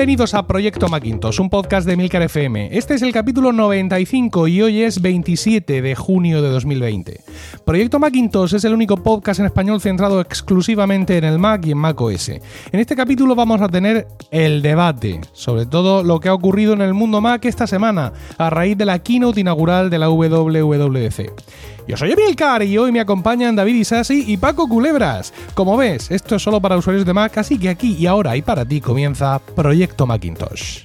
Bienvenidos a Proyecto Macintosh, un podcast de Milcar FM. Este es el capítulo 95 y hoy es 27 de junio de 2020. Proyecto Macintosh es el único podcast en español centrado exclusivamente en el Mac y en Mac OS. En este capítulo vamos a tener el debate sobre todo lo que ha ocurrido en el mundo Mac esta semana a raíz de la keynote inaugural de la WWDC. Yo soy Emilcar y hoy me acompañan David Isasi y Paco Culebras. Como ves, esto es solo para usuarios de Mac, así que aquí y ahora y para ti comienza Proyecto Macintosh.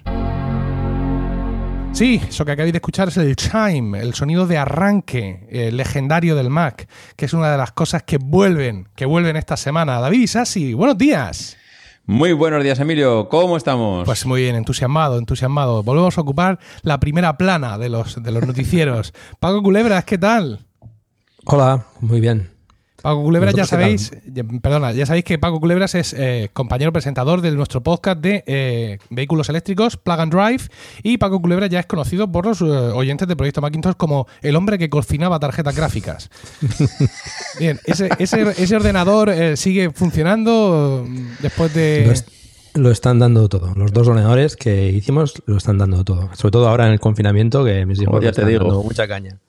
Sí, eso que acabáis de escuchar es el chime, el sonido de arranque eh, legendario del Mac, que es una de las cosas que vuelven, que vuelven esta semana. David Isasi, buenos días. Muy buenos días, Emilio. ¿Cómo estamos? Pues muy bien, entusiasmado, entusiasmado. Volvemos a ocupar la primera plana de los, de los noticieros. Paco Culebras, ¿qué tal? Hola, muy bien. Paco Culebras, ya sabéis, perdona, ya sabéis que Paco Culebras es eh, compañero presentador de nuestro podcast de eh, vehículos eléctricos, Plug and Drive, y Paco Culebras ya es conocido por los eh, oyentes de Proyecto Macintosh como el hombre que cocinaba tarjetas gráficas. Bien, ese, ordenador sigue funcionando después de... Lo, están dando todo. Los dos ordenadores que hicimos lo están dando todo. Sobre todo ahora en el confinamiento, que mis hijos ya te digo. dando mucha caña.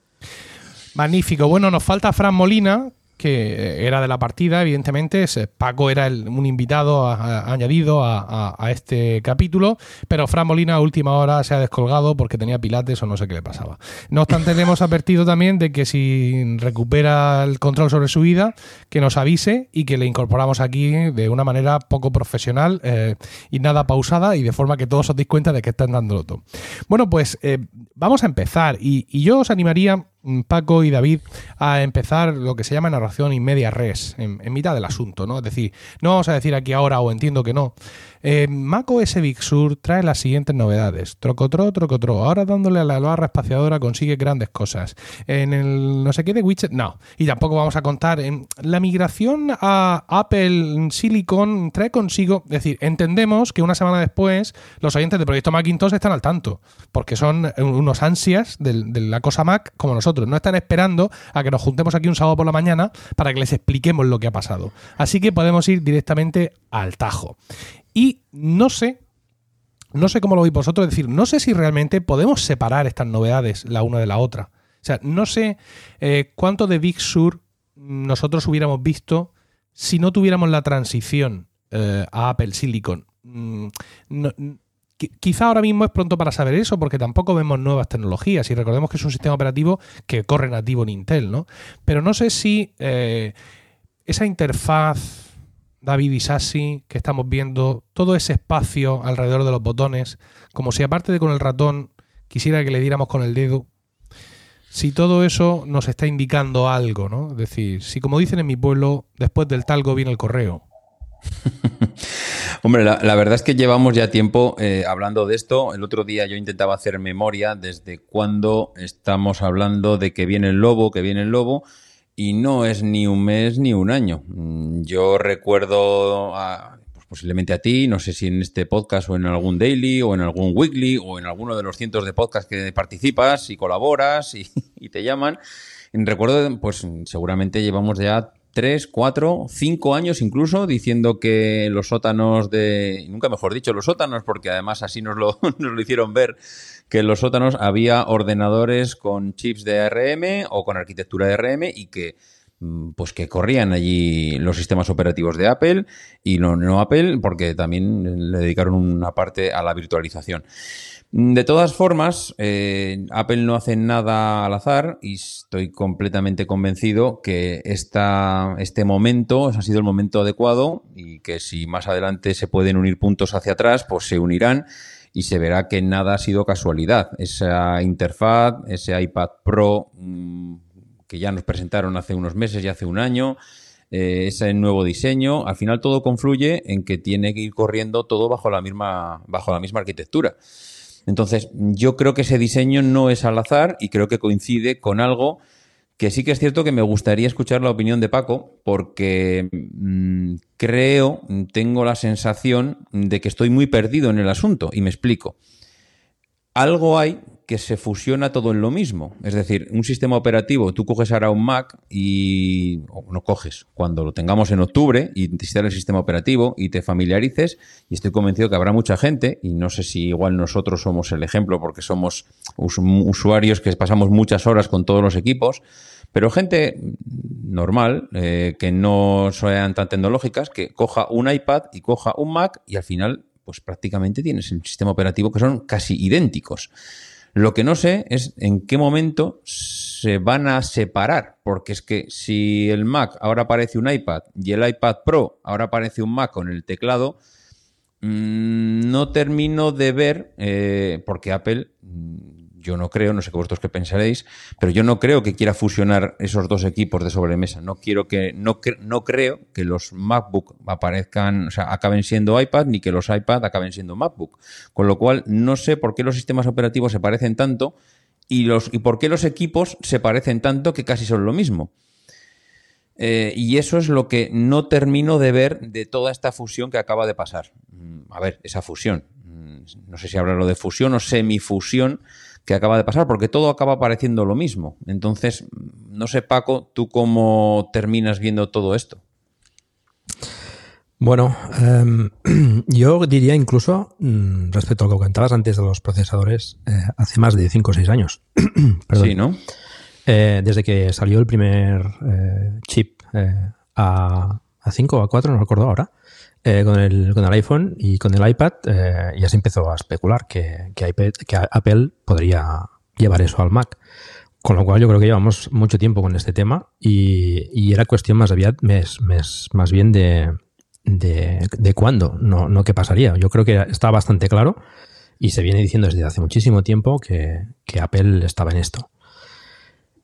Magnífico. Bueno, nos falta Fran Molina, que era de la partida, evidentemente. Paco era un invitado añadido a, este capítulo, pero Fran Molina a última hora se ha descolgado porque tenía pilates o no sé qué le pasaba. No obstante, le hemos advertido también de que si recupera el control sobre su vida, que nos avise y que le incorporamos aquí de una manera poco profesional eh, y nada pausada y de forma que todos os deis cuenta de que están dándolo todo. Bueno, pues eh, vamos a empezar y, yo os animaría Paco y David a empezar lo que se llama narración y media res, en, mitad del asunto, ¿no? Es decir, no vamos a decir aquí ahora o entiendo que no. Eh, Mac OS Big Sur trae las siguientes novedades. Trocotro, trocotro. Ahora dándole a la barra espaciadora consigue grandes cosas. En el no sé qué de widget, no. Y tampoco vamos a contar. En la migración a Apple Silicon trae consigo, es decir, entendemos que una semana después los oyentes del proyecto Macintosh están al tanto, porque son unos ansias de la cosa Mac como nosotros no están esperando a que nos juntemos aquí un sábado por la mañana para que les expliquemos lo que ha pasado. Así que podemos ir directamente al tajo. Y no sé, no sé cómo lo veis vosotros, es decir, no sé si realmente podemos separar estas novedades la una de la otra. O sea, no sé eh, cuánto de Big Sur nosotros hubiéramos visto si no tuviéramos la transición eh, a Apple Silicon. Mm, Quizá ahora mismo es pronto para saber eso, porque tampoco vemos nuevas tecnologías y recordemos que es un sistema operativo que corre nativo en Intel, ¿no? Pero no sé si eh, esa interfaz David y Sassi que estamos viendo, todo ese espacio alrededor de los botones, como si aparte de con el ratón quisiera que le diéramos con el dedo, si todo eso nos está indicando algo, ¿no? Es decir, si como dicen en mi pueblo, después del talgo viene el correo. Hombre, la, verdad es que llevamos ya tiempo eh, hablando de esto. El otro día yo intentaba hacer memoria desde cuando estamos hablando de que viene el lobo, que viene el lobo, y no es ni un mes ni un año. Mm, yo recuerdo pues posiblemente a ti, no sé si en este podcast o en algún daily o en algún weekly o en alguno de los cientos de podcasts que participas y colaboras y, y te llaman. Recuerdo, pues seguramente llevamos ya tres, cuatro, cinco años incluso, diciendo que los sótanos de, nunca mejor dicho, los sótanos, porque además así nos lo, nos lo hicieron ver, que en los sótanos había ordenadores con chips de ARM o con arquitectura de ARM y que mm, pues que corrían allí los sistemas operativos de Apple y no, Apple porque también le dedicaron una parte a la virtualización. De todas formas, eh, Apple no hace nada al azar y estoy completamente convencido que esta, este momento ha sido el momento adecuado y que si más adelante se pueden unir puntos hacia atrás, pues se unirán y se verá que nada ha sido casualidad. Esa interfaz, ese iPad Pro mm, que ya nos presentaron hace unos meses y hace un año, eh, ese nuevo diseño, al final todo confluye en que tiene que ir corriendo todo bajo la misma, bajo la misma arquitectura. Entonces, yo creo que ese diseño no es al azar y creo que coincide con algo que sí que es cierto que me gustaría escuchar la opinión de Paco, porque mm, creo, tengo la sensación de que estoy muy perdido en el asunto, y me explico. Algo hay que se fusiona todo en lo mismo. Es decir, un sistema operativo, tú coges ahora un Mac y no coges, cuando lo tengamos en octubre y te instales el sistema operativo y te familiarices, y estoy convencido que habrá mucha gente, y no sé si igual nosotros somos el ejemplo porque somos usuarios que pasamos muchas horas con todos los equipos, pero gente normal, eh, que no sean tan tecnológicas, que coja un iPad y coja un Mac y al final, pues prácticamente tienes el sistema operativo que son casi idénticos. Lo que no sé es en qué momento se van a separar, porque es que si el Mac ahora aparece un iPad y el iPad Pro ahora aparece un Mac con el teclado, mm, no termino de ver, eh, porque Apple yo no creo, no sé qué vosotros qué pensaréis, pero yo no creo que quiera fusionar esos dos equipos de sobremesa. No quiero que, no, no creo que los MacBook aparezcan, o sea, acaben siendo iPad, ni que los iPad acaben siendo MacBook. Con lo cual, no sé por qué los sistemas operativos se parecen tanto y, los, y por qué los equipos se parecen tanto que casi son lo mismo. Eh, y eso es lo que no termino de ver de toda esta fusión que acaba de pasar. Mm, a ver, esa fusión. Mm, no sé si hablarlo de fusión o semifusión que acaba de pasar, porque todo acaba pareciendo lo mismo. Entonces, no sé, Paco, ¿tú cómo terminas viendo todo esto? Bueno, em, yo diría incluso, mm, respecto a lo que comentabas antes de los procesadores, eh, hace más de 5 o 6 años. Sí, ¿no? Eh, desde que salió el primer eh, chip a, a 5 o a 4, no recuerdo ahora, eh, con, el, con el iPhone y con el iPad eh, ya se empezó a especular que, que, Apple podría llevar eso al Mac. Con lo cual yo creo que llevamos mucho tiempo con este tema y, era cuestión más, más bien de, de, cuándo, no, no qué pasaría. Yo creo que está bastante claro y se viene diciendo desde hace muchísimo tiempo que, Apple estaba en esto.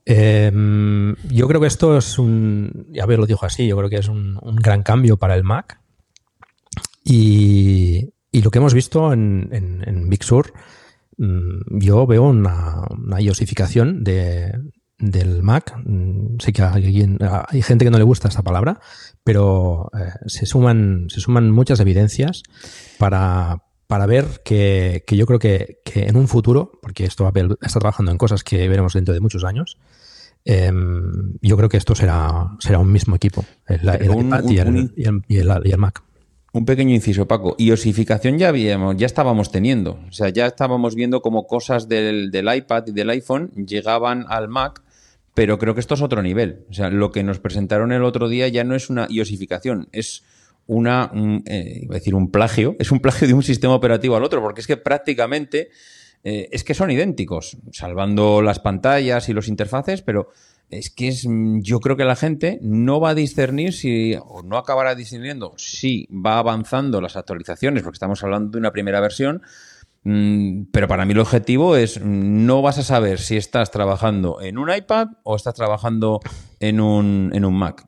Em, yo creo que esto es un, ya ver lo dijo así, yo creo que es un, un gran cambio para el Mac y, lo que hemos visto en, Big Sur, mm, yo veo una, una iosificación de, del Mac. Mm, sé que hay, hay, gente que no le gusta esta palabra, pero eh, se, suman, se suman muchas evidencias para, para ver que, yo creo que, en un futuro, porque esto Apple está trabajando en cosas que veremos dentro de muchos años, em, yo creo que esto será, será un mismo equipo, el, iPad y, el, Mac. Un pequeño inciso, Paco. Y ya habíamos, ya estábamos teniendo. O sea, ya estábamos viendo cómo cosas del, iPad y del iPhone llegaban al Mac, pero creo que esto es otro nivel. O sea, lo que nos presentaron el otro día ya no es una iosificación, es una, eh, iba a decir un plagio, es un plagio de un sistema operativo al otro, porque es que prácticamente eh, es que son idénticos, salvando las pantallas y los interfaces, pero es que es, mm, yo creo que la gente no va a discernir si, o no acabará discerniendo si va avanzando las actualizaciones, porque estamos hablando de una primera versión, mm, pero para mí el objetivo es, mm, no vas a saber si estás trabajando en un iPad o estás trabajando en un, en un Mac.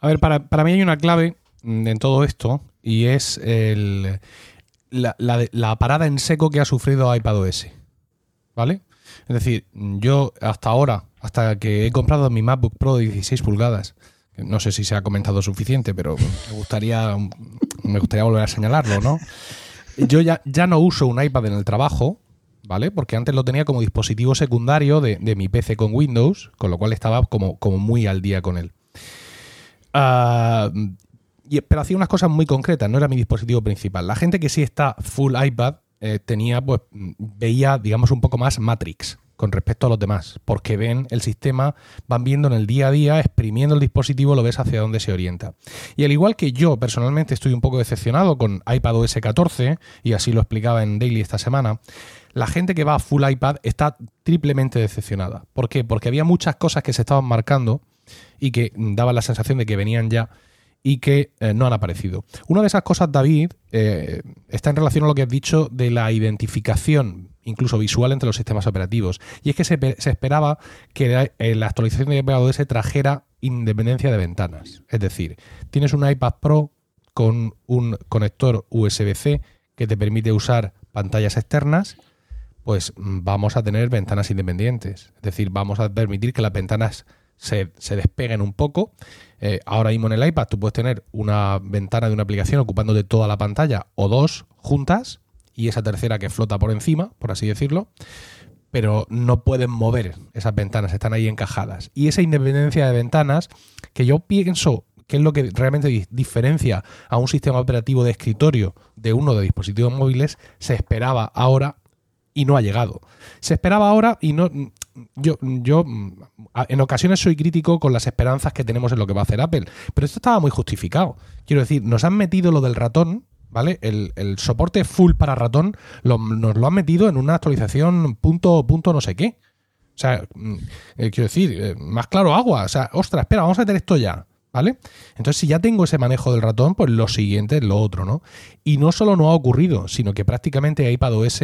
A ver, para, mí hay una clave en todo esto y es el, la, la parada en seco que ha sufrido iPadOS. ¿Vale? Es decir, yo hasta ahora hasta que he comprado mi MacBook Pro de 16 pulgadas. No sé si se ha comentado suficiente, pero me gustaría, me gustaría volver a señalarlo, ¿no? Yo ya, ya no uso un iPad en el trabajo, ¿vale? Porque antes lo tenía como dispositivo secundario de, mi PC con Windows, con lo cual estaba como, como muy al día con él. Ah, pero hacía unas cosas muy concretas, no era mi dispositivo principal. La gente que sí está full iPad eh, tenía, pues, veía, digamos, un poco más Matrix, con respecto a los demás, porque ven el sistema, van viendo en el día a día, exprimiendo el dispositivo, lo ves hacia dónde se orienta. Y al igual que yo personalmente estoy un poco decepcionado con iPadOS 14, y así lo explicaba en Daily esta semana, la gente que va a full iPad está triplemente decepcionada. ¿Por qué? Porque había muchas cosas que se estaban marcando y que daban la sensación de que venían ya y que eh, no han aparecido. Una de esas cosas, David, eh, está en relación a lo que has dicho de la identificación incluso visual entre los sistemas operativos. Y es que se, esperaba que eh, la, actualización de iPadOS trajera independencia de ventanas. Es decir, tienes un iPad Pro con un conector USB-C que te permite usar pantallas externas, pues mm, vamos a tener ventanas independientes. Es decir, vamos a permitir que las ventanas se, despeguen un poco. Eh, ahora mismo en el iPad tú puedes tener una ventana de una aplicación ocupando de toda la pantalla o dos juntas y esa tercera que flota por encima, por así decirlo. pero no pueden mover esas ventanas, están ahí encajadas. Y esa independencia de ventanas, que yo pienso que es lo que realmente diferencia a un sistema operativo de escritorio de uno de dispositivos móviles, se esperaba ahora y no ha llegado. Se esperaba ahora y no. Yo, yo en ocasiones soy crítico con las esperanzas que tenemos en lo que va a hacer Apple, pero esto estaba muy justificado. Quiero decir, nos han metido lo del ratón, ¿vale? El, soporte full para ratón nos lo han metido en una actualización punto, punto no sé qué. O sea, mm, eh, quiero decir, eh, más claro agua. O sea, ostras, espera, vamos a meter esto ya. ¿Vale? Entonces, si ya tengo ese manejo del ratón, pues lo siguiente es lo otro, ¿no? Y no solo no ha ocurrido, sino que prácticamente iPadOS,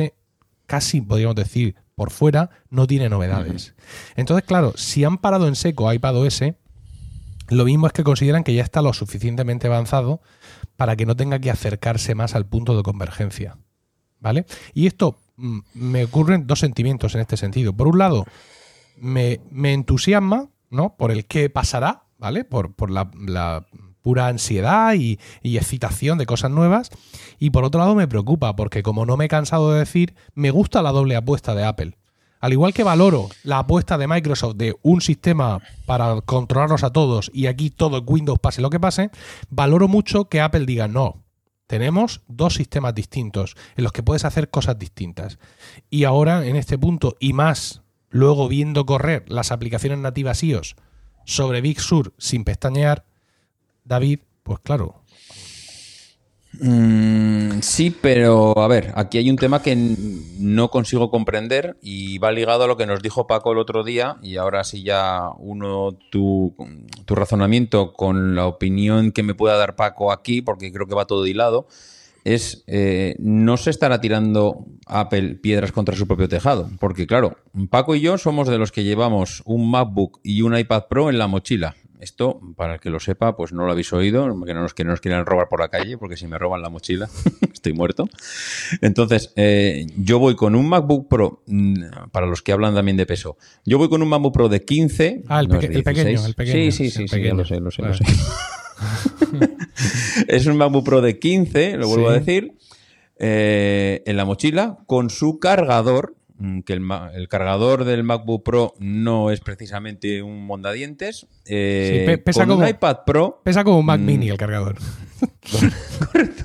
casi podríamos decir por fuera, no tiene novedades. Entonces, claro, si han parado en seco iPadOS, lo mismo es que consideran que ya está lo suficientemente avanzado para que no tenga que acercarse más al punto de convergencia. ¿Vale? Y esto mm, me ocurren dos sentimientos en este sentido. Por un lado, me, me entusiasma, ¿no? Por el qué pasará, ¿vale? Por, la, pura ansiedad y, excitación de cosas nuevas. Y por otro lado me preocupa, porque como no me he cansado de decir, me gusta la doble apuesta de Apple. Al igual que valoro la apuesta de Microsoft de un sistema para controlarlos a todos y aquí todo Windows pase lo que pase, valoro mucho que Apple diga no. Tenemos dos sistemas distintos en los que puedes hacer cosas distintas. Y ahora, en este punto, y más luego viendo correr las aplicaciones nativas iOS sobre Big Sur sin pestañear, David, pues claro. Mm, sí, pero a ver, aquí hay un tema que no consigo comprender y va ligado a lo que nos dijo Paco el otro día y ahora sí ya uno tu, tu razonamiento con la opinión que me pueda dar Paco aquí, porque creo que va todo hilado es eh, no se estará tirando Apple piedras contra su propio tejado. Porque claro, Paco y yo somos de los que llevamos un MacBook y un iPad Pro en la mochila. Esto, para el que lo sepa, pues no lo habéis oído, que no nos, que nos quieran robar por la calle, porque si me roban la mochila, estoy muerto. Entonces, eh, yo voy con un MacBook Pro, mm, para los que hablan también de peso, yo voy con un MacBook Pro de 15. Ah, el, pequeño, el pequeño. Sí, sí, sí, sí, lo sé, lo sé, lo sé. es un MacBook Pro de 15, lo vuelvo a decir, eh, en la mochila, con su cargador, que el, cargador del MacBook Pro no es precisamente un mondadientes. Eh, pesa con como, un iPad Pro. Pesa como un Mac mm, Mini el cargador. Correcto.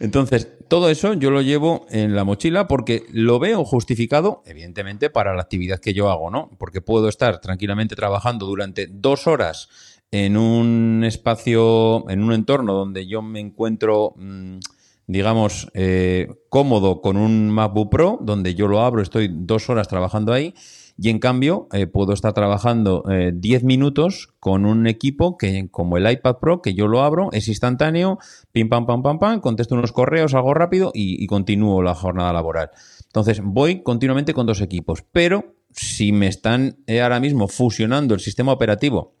Entonces, todo eso yo lo llevo en la mochila porque lo veo justificado, evidentemente, para la actividad que yo hago, ¿no? Porque puedo estar tranquilamente trabajando durante dos horas en un espacio, en un entorno donde yo me encuentro, mm, digamos, eh, cómodo con un MacBook Pro, donde yo lo abro, estoy dos horas trabajando ahí. Y en cambio, eh, puedo estar trabajando 10 eh, minutos con un equipo que, como el iPad Pro, que yo lo abro, es instantáneo, pim, pam, pam, pam, pam, contesto unos correos, hago rápido y, y continúo la jornada laboral. Entonces, voy continuamente con dos equipos. Pero si me están ahora mismo fusionando el sistema operativo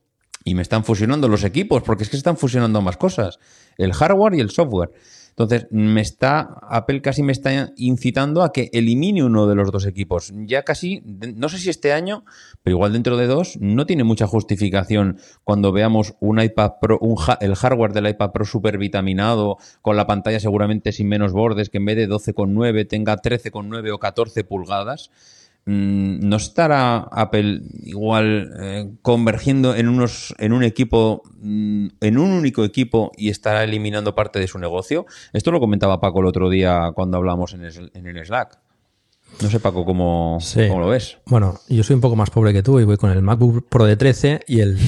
y me están fusionando los equipos, porque es que se están fusionando más cosas, el hardware y el software. Entonces, me está, Apple casi me está incitando a que elimine uno de los dos equipos. Ya casi, no sé si este año, pero igual dentro de dos, no tiene mucha justificación cuando veamos un iPad Pro, el hardware del iPad Pro super vitaminado, con la pantalla seguramente sin menos bordes, que en vez de 12,9 tenga 13,9 o 14 pulgadas. Mm, ¿no estará Apple igual eh, convergiendo en, unos, en un equipo, mm, en un único equipo y estará eliminando parte de su negocio? Esto lo comentaba Paco el otro día cuando hablamos en el, Slack. No sé, Paco, ¿cómo, lo ves? Bueno, yo soy un poco más pobre que tú y voy con el MacBook Pro de 13 y el,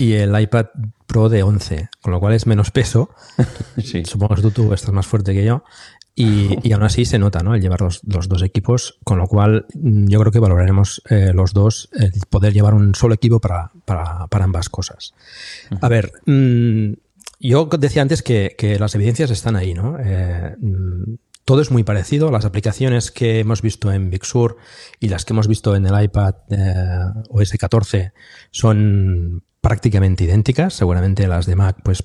y el iPad Pro de 11, con lo cual es menos peso. Supongo que tú, tú estás más fuerte que yo. Y, aún así se nota, ¿no? El llevar los, dos equipos, con lo cual mm, yo creo que valoraremos eh, los dos el poder llevar un solo equipo para, ambas cosas. A ver, mm, yo decía antes que, las evidencias están ahí, ¿no? Eh, mm, todo es muy parecido. Las aplicaciones que hemos visto en Big Sur y las que hemos visto en el iPad eh, OS 14 son prácticamente idénticas. Seguramente las de Mac, pues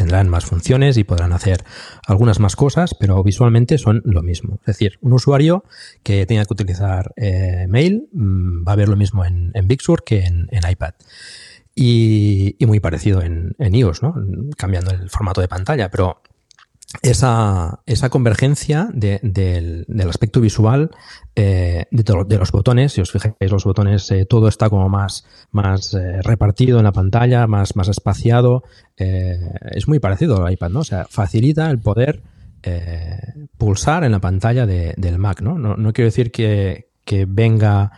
tendrán más funciones y podrán hacer algunas más cosas, pero visualmente son lo mismo. Es decir, un usuario que tenga que utilizar eh, mail mm, va a ver lo mismo en, Big Sur que en, iPad. Y, muy parecido en, iOS, ¿no? cambiando el formato de pantalla, pero esa, esa convergencia del, aspecto visual eh, de, los botones. Si os fijáis, los botones, eh, todo está como más, más eh, repartido en la pantalla, más, más espaciado. es muy parecido al iPad, ¿no? O sea, facilita el poder pulsar en la pantalla del Mac, ¿no? ¿no? quiero decir que, que, venga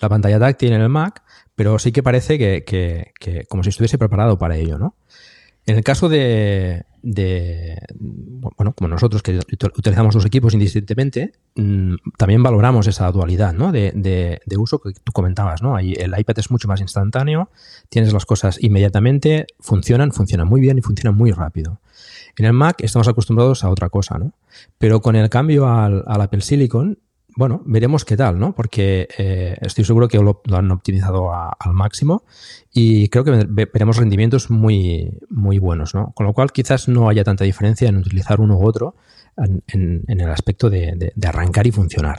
la pantalla táctil en el Mac, pero sí que parece que, que, que como si estuviese preparado para ello, ¿no? En el caso de, bueno, como nosotros que utilizamos los equipos indistintamente, mm, también valoramos esa dualidad ¿no? de, uso que tú comentabas. ¿no? El iPad es mucho más instantáneo, tienes las cosas inmediatamente, funcionan, funcionan muy bien y funcionan muy rápido. En el Mac estamos acostumbrados a otra cosa, ¿no? Pero con el cambio al, al Apple Silicon, bueno, veremos qué tal, ¿no? Porque eh, estoy seguro que lo, han optimizado al máximo y creo que veremos rendimientos muy, muy buenos, ¿no? Con lo cual quizás no haya tanta diferencia en utilizar uno u otro en, el aspecto de, arrancar y funcionar.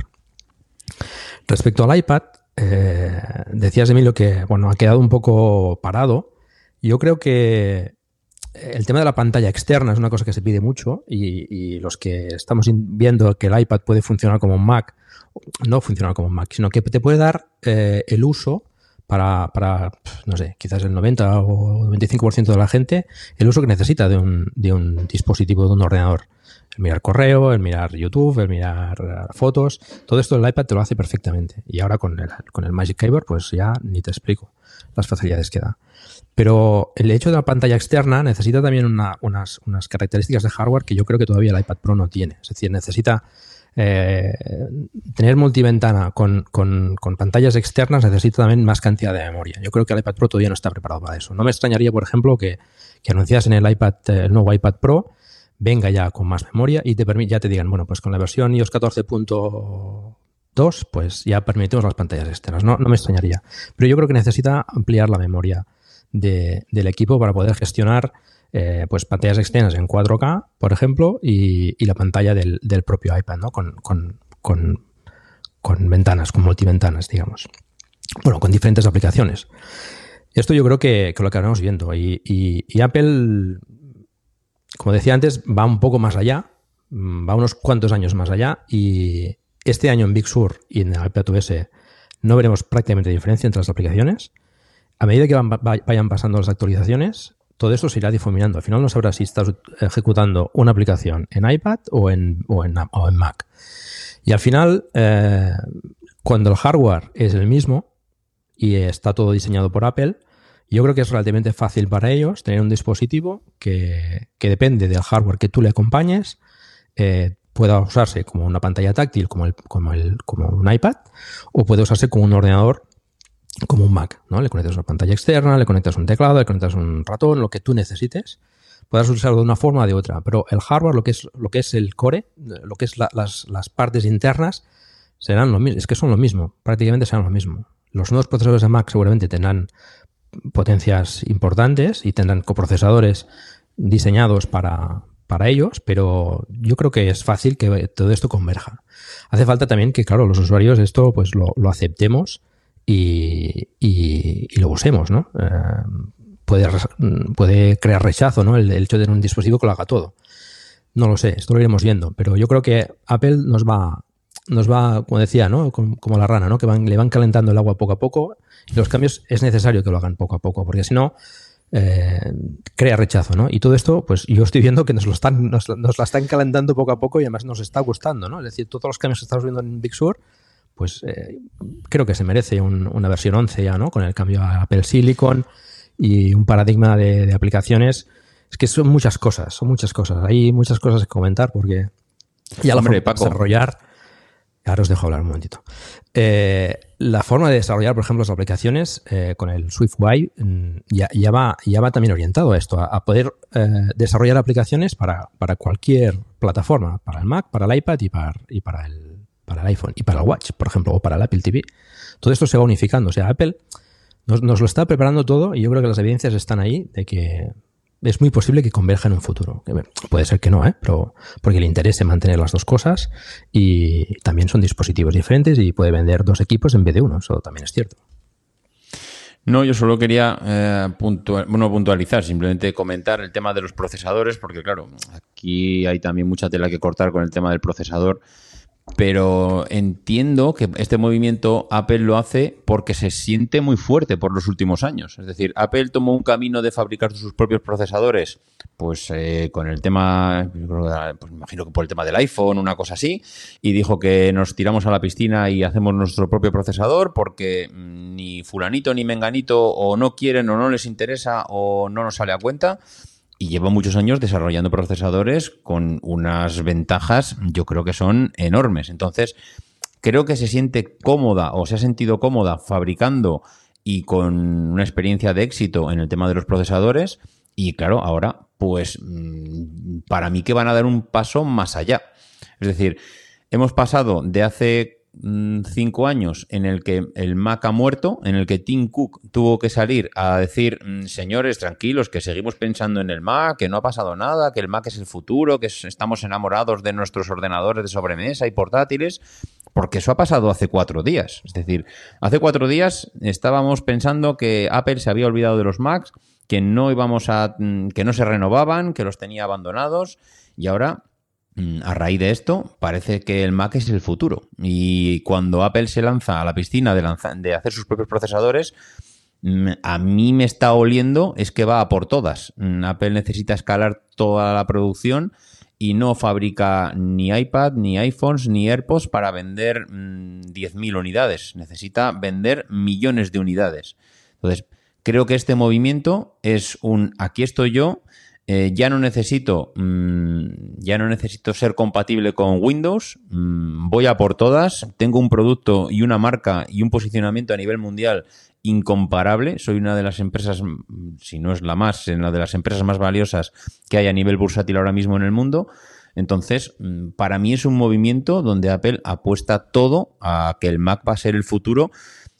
Respecto al iPad, eh, decías, Emilio, que bueno, ha quedado un poco parado. Yo creo que el tema de la pantalla externa es una cosa que se pide mucho y, los que estamos viendo que el iPad puede funcionar como un Mac, no funcionar como un Mac, sino que te puede dar eh, el uso para, no sé, quizás el 90 o 95% de la gente, el uso que necesita de un, de un dispositivo, de un ordenador. El mirar correo, el mirar YouTube, el mirar eh, fotos, todo esto el iPad te lo hace perfectamente. Y ahora con el, con el Magic Keyboard, pues ya ni te explico las facilidades que da. Pero el hecho de la pantalla externa necesita también unas, características de hardware que yo creo que todavía el iPad Pro no tiene. Es decir, necesita eh, tener multiventana con, pantallas externas necesita también más cantidad de memoria. Yo creo que el iPad Pro todavía no está preparado para eso. No me extrañaría, por ejemplo, que, que anuncias en el iPad, eh, el nuevo iPad Pro, venga ya con más memoria y te ya te digan, bueno, pues con la versión iOS 14.2, pues ya permitimos las pantallas externas. No, no me extrañaría. Pero yo creo que necesita ampliar la memoria del equipo para poder gestionar eh, pues pantallas externas en 4K, por ejemplo, y, la pantalla del, propio iPad, ¿no? Con, ventanas, con multiventanas, digamos. Bueno, con diferentes aplicaciones. Esto yo creo que, lo acabaremos viendo. Y, Apple, como decía antes, va un poco más allá, va unos cuantos años más allá, y este año en Big Sur y en iPadOS no veremos prácticamente diferencia entre las aplicaciones a medida que vayan pasando las actualizaciones, todo esto se irá difuminando. Al final no sabrás si estás ejecutando una aplicación en iPad o en, en, Mac. Y al final, eh, cuando el hardware es el mismo y está todo diseñado por Apple, yo creo que es relativamente fácil para ellos tener un dispositivo que, depende del hardware que tú le acompañes, eh, pueda usarse como una pantalla táctil como, el, como, el, como un iPad o puede usarse como un ordenador como un Mac, ¿no? Le conectas una pantalla externa, le conectas un teclado, le conectas un ratón, lo que tú necesites. Puedes usarlo de una forma o de otra, pero el hardware, lo que es, lo que es el core, lo que es las, las, partes internas, serán lo mismo. Es que son lo mismo, prácticamente serán lo mismo. Los nuevos procesadores de Mac seguramente tendrán potencias importantes y tendrán coprocesadores diseñados para, para ellos, pero yo creo que es fácil que todo esto converja. Hace falta también que, claro, los usuarios esto pues lo, lo aceptemos y, lo usemos, ¿no? Eh, puede, crear rechazo, ¿no? El, hecho de tener un dispositivo que lo haga todo. No lo sé, esto lo iremos viendo, pero yo creo que Apple nos va, nos va, como decía, ¿no? Como, la rana, ¿no? Que van, le van calentando el agua poco a poco y los cambios es necesario que lo hagan poco a poco, porque si no, eh, crea rechazo, ¿no? Y todo esto, pues yo estoy viendo que nos lo están, nos, nos la están calentando poco a poco y además nos está gustando, ¿no? Es decir, todos los cambios que estamos viendo en Big Sur pues eh, creo que se merece una versión 11 ya, ¿no? Con el cambio a Apple Silicon y un paradigma de, aplicaciones. Es que son muchas cosas, son muchas cosas. Hay muchas cosas que comentar porque ya la forma de desarrollar. Ahora os dejo hablar un momentito. Eh, la forma de desarrollar, por ejemplo, las aplicaciones eh, con el SwiftUI mm, ya, ya, va, ya va también orientado a esto, a, poder desarrollar aplicaciones para, para, cualquier plataforma, para el Mac, para el iPad y para, y para el, para el iPhone y para el Watch, por ejemplo, o para el Apple TV. Todo esto se va unificando. O sea, Apple nos, lo está preparando todo y yo creo que las evidencias están ahí de que es muy posible que converja en un futuro. Puede ser que no, ¿eh? pero porque le interese mantener las dos cosas y también son dispositivos diferentes y puede vender dos equipos en vez de uno. Eso también es cierto. No, yo solo quería eh, puntualizar, simplemente comentar el tema de los procesadores, porque claro, aquí hay también mucha tela que cortar con el tema del procesador pero entiendo que este movimiento Apple lo hace porque se siente muy fuerte por los últimos años. Es decir, Apple tomó un camino de fabricar sus propios procesadores, pues eh, con el tema, pues imagino que por el tema del iPhone, una cosa así, y dijo que nos tiramos a la piscina y hacemos nuestro propio procesador porque mm, ni fulanito ni menganito o no quieren o no les interesa o no nos sale a cuenta y lleva muchos años desarrollando procesadores con unas ventajas, yo creo que son enormes. Entonces, creo que se siente cómoda o se ha sentido cómoda fabricando y con una experiencia de éxito en el tema de los procesadores. Y claro, ahora, pues mm, para mí que van a dar un paso más allá. Es decir, hemos pasado de hace Mm, cinco años en el que el Mac ha muerto, en el que Tim Cook tuvo que salir a decir, mm, señores, tranquilos, que seguimos pensando en el Mac, que no ha pasado nada, que el Mac es el futuro, que estamos enamorados de nuestros ordenadores de sobremesa y portátiles, porque eso ha pasado hace cuatro días. Es decir, hace cuatro días estábamos pensando que Apple se había olvidado de los Macs, que no íbamos a, mm, que no se renovaban, que los tenía abandonados, y ahora a raíz de esto, parece que el Mac es el futuro. Y cuando Apple se lanza a la piscina de, de hacer sus propios procesadores, mm, a mí me está oliendo es que va a por todas. Mm, Apple necesita escalar toda la producción y no fabrica ni iPad, ni iPhones, ni AirPods para vender 10.000 unidades. Necesita vender millones de unidades. Entonces, creo que este movimiento es un aquí estoy yo eh, ya no necesito mm, ya no necesito ser compatible con Windows. Mm, voy a por todas. Tengo un producto y una marca y un posicionamiento a nivel mundial incomparable. Soy una de las empresas mm, si no es la más una de las empresas más valiosas que hay a nivel bursátil ahora mismo en el mundo. Entonces para mí es un movimiento donde Apple apuesta todo a que el Mac va a ser el futuro.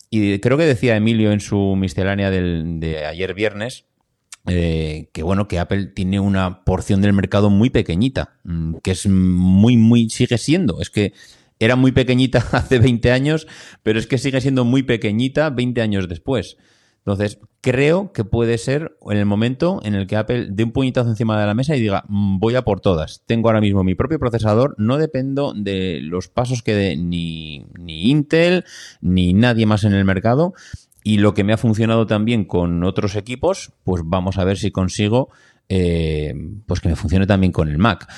Y creo que decía Emilio en su miscelánea de ayer viernes eh, que bueno, que Apple tiene una porción del mercado muy pequeñita, mm, que es muy, muy, sigue siendo, es que era muy pequeñita hace 20 años, pero es que sigue siendo muy pequeñita 20 años después. Entonces, creo que puede ser en el momento en el que Apple dé un puñetazo encima de la mesa y diga, mm, voy a por todas. Tengo ahora mismo mi propio procesador, no dependo de los pasos que dé ni, ni Intel, ni nadie más en el mercado. Y lo que me ha funcionado también con otros equipos, pues vamos a ver si consigo eh, pues que me funcione también con el Mac.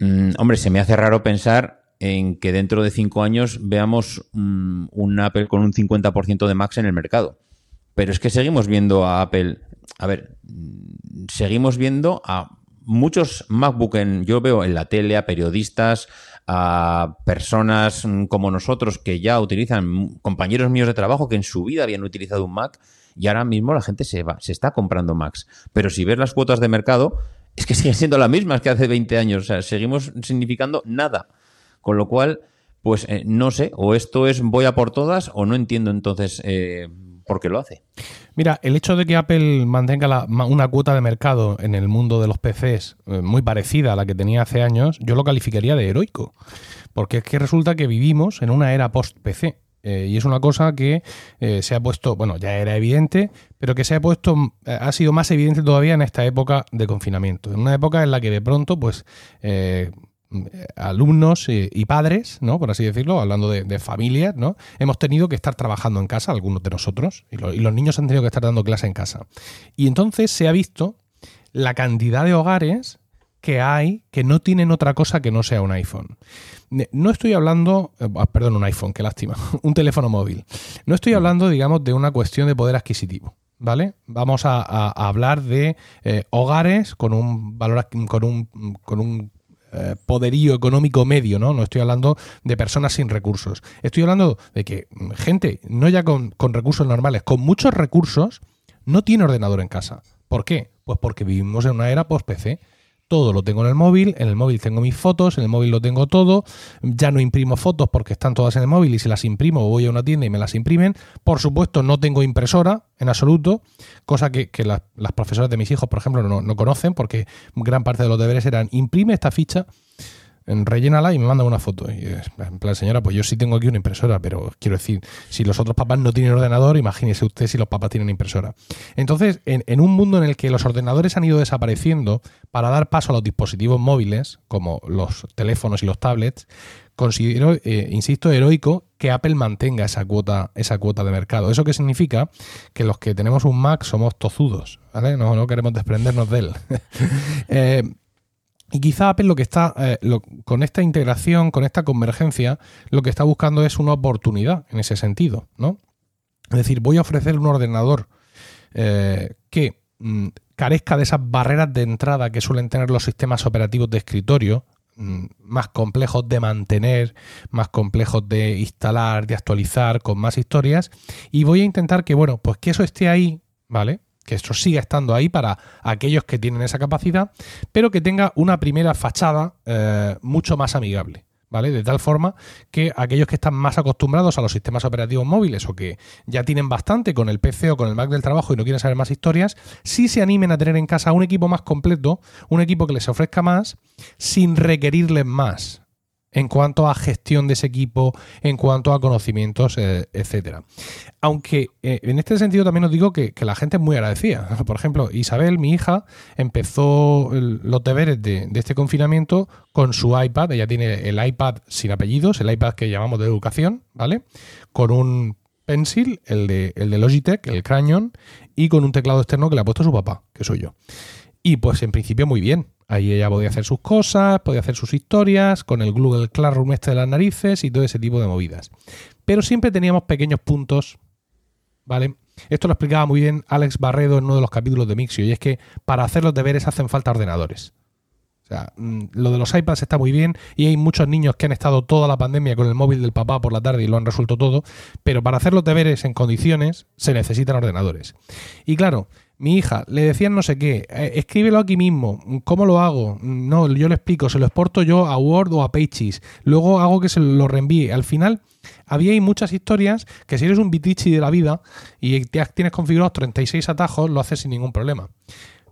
Mm, hombre, se me hace raro pensar en que dentro de cinco años veamos mm, un Apple con un 50% de Macs en el mercado. Pero es que seguimos viendo a Apple, a ver, mm, seguimos viendo a muchos MacBook en, yo veo en la tele a periodistas, a personas como nosotros que ya utilizan, compañeros míos de trabajo que en su vida habían utilizado un Mac y ahora mismo la gente se, va, se está comprando Macs. Pero si ves las cuotas de mercado, es que siguen siendo las mismas que hace 20 años. O sea, seguimos significando nada. Con lo cual, pues eh, no sé, o esto es voy a por todas o no entiendo entonces eh, por qué lo hace. Mira, el hecho de que Apple mantenga una cuota de mercado en el mundo de los PCs eh, muy parecida a la que tenía hace años, yo lo calificaría de heroico. Porque es que resulta que vivimos en una era post-PC. Eh, y es una cosa que eh, se ha puesto, bueno, ya era evidente, pero que se ha puesto, ha sido más evidente todavía en esta época de confinamiento. En una época en la que de pronto, pues, alumnos y padres, ¿no? Por así decirlo, hablando de, familias, ¿no? Hemos tenido que estar trabajando en casa, algunos de nosotros, y, los niños han tenido que estar dando clase en casa. Y entonces se ha visto la cantidad de hogares que hay que no tienen otra cosa que no sea un iPhone. No estoy hablando, eh, ah, perdón, un iPhone, qué lástima, un teléfono móvil. No estoy hablando, digamos, de una cuestión de poder adquisitivo. ¿Vale? Vamos a, hablar de eh, hogares con un valor, con un, con un eh, poderío económico medio, ¿no? No estoy hablando de personas sin recursos. Estoy hablando de que gente, no ya con, con recursos normales, con muchos recursos, no tiene ordenador en casa. ¿Por qué? Pues porque vivimos en una era post-PC todo lo tengo en el móvil, en el móvil tengo mis fotos, en el móvil lo tengo todo, ya no imprimo fotos porque están todas en el móvil y si las imprimo voy a una tienda y me las imprimen. Por supuesto no tengo impresora en absoluto, cosa que, las, profesoras de mis hijos, por ejemplo, no, conocen porque gran parte de los deberes eran imprime esta ficha rellénala y me manda una foto. Y en plan, señora, pues yo sí tengo aquí una impresora, pero quiero decir, si los otros papás no tienen ordenador, imagínese usted si los papás tienen impresora. Entonces, en, un mundo en el que los ordenadores han ido desapareciendo para dar paso a los dispositivos móviles, como los teléfonos y los tablets, considero, eh, insisto, heroico que Apple mantenga esa cuota, esa cuota de mercado. ¿Eso qué significa? Que los que tenemos un Mac somos tozudos, ¿vale? No, no queremos desprendernos de él. eh, y quizá Apple lo que está, eh, con esta integración, con esta convergencia, lo que está buscando es una oportunidad en ese sentido, ¿no? Es decir, voy a ofrecer un ordenador eh, que mm, carezca de esas barreras de entrada que suelen tener los sistemas operativos de escritorio, mm, más complejos de mantener, más complejos de instalar, de actualizar, con más historias, y voy a intentar que, bueno, pues que eso esté ahí, ¿vale? Que esto siga estando ahí para aquellos que tienen esa capacidad, pero que tenga una primera fachada eh, mucho más amigable. ¿Vale? De tal forma que aquellos que están más acostumbrados a los sistemas operativos móviles o que ya tienen bastante con el PC o con el Mac del trabajo y no quieren saber más historias, sí se animen a tener en casa un equipo más completo, un equipo que les ofrezca más, sin requerirles más en cuanto a gestión de ese equipo, en cuanto a conocimientos, eh, etcétera. Aunque eh, en este sentido también os digo que, la gente es muy agradecida. Por ejemplo, Isabel, mi hija, empezó los deberes de, este confinamiento con su iPad. Ella tiene el iPad sin apellidos, el iPad que llamamos de educación, ¿vale? Con un pencil, el de, el de Logitech, el Crayon, y con un teclado externo que le ha puesto su papá, que soy yo. Y pues en principio muy bien. Ahí ella podía hacer sus cosas, podía hacer sus historias, con el Google Classroom este de las narices y todo ese tipo de movidas. Pero siempre teníamos pequeños puntos, ¿vale? Esto lo explicaba muy bien Alex Barredo en uno de los capítulos de Mixio, y es que para hacer los deberes hacen falta ordenadores. O sea, mm, lo de los iPads está muy bien y hay muchos niños que han estado toda la pandemia con el móvil del papá por la tarde y lo han resuelto todo, pero para hacer los deberes en condiciones se necesitan ordenadores. Y claro, mi hija, le decían no sé qué, eh, escríbelo aquí mismo, ¿cómo lo hago? No, yo le explico, se lo exporto yo a Word o a Pages, luego hago que se lo reenvíe. Al final, había muchas historias que si eres un bitichi de la vida y tienes configurados 36 atajos, lo haces sin ningún problema.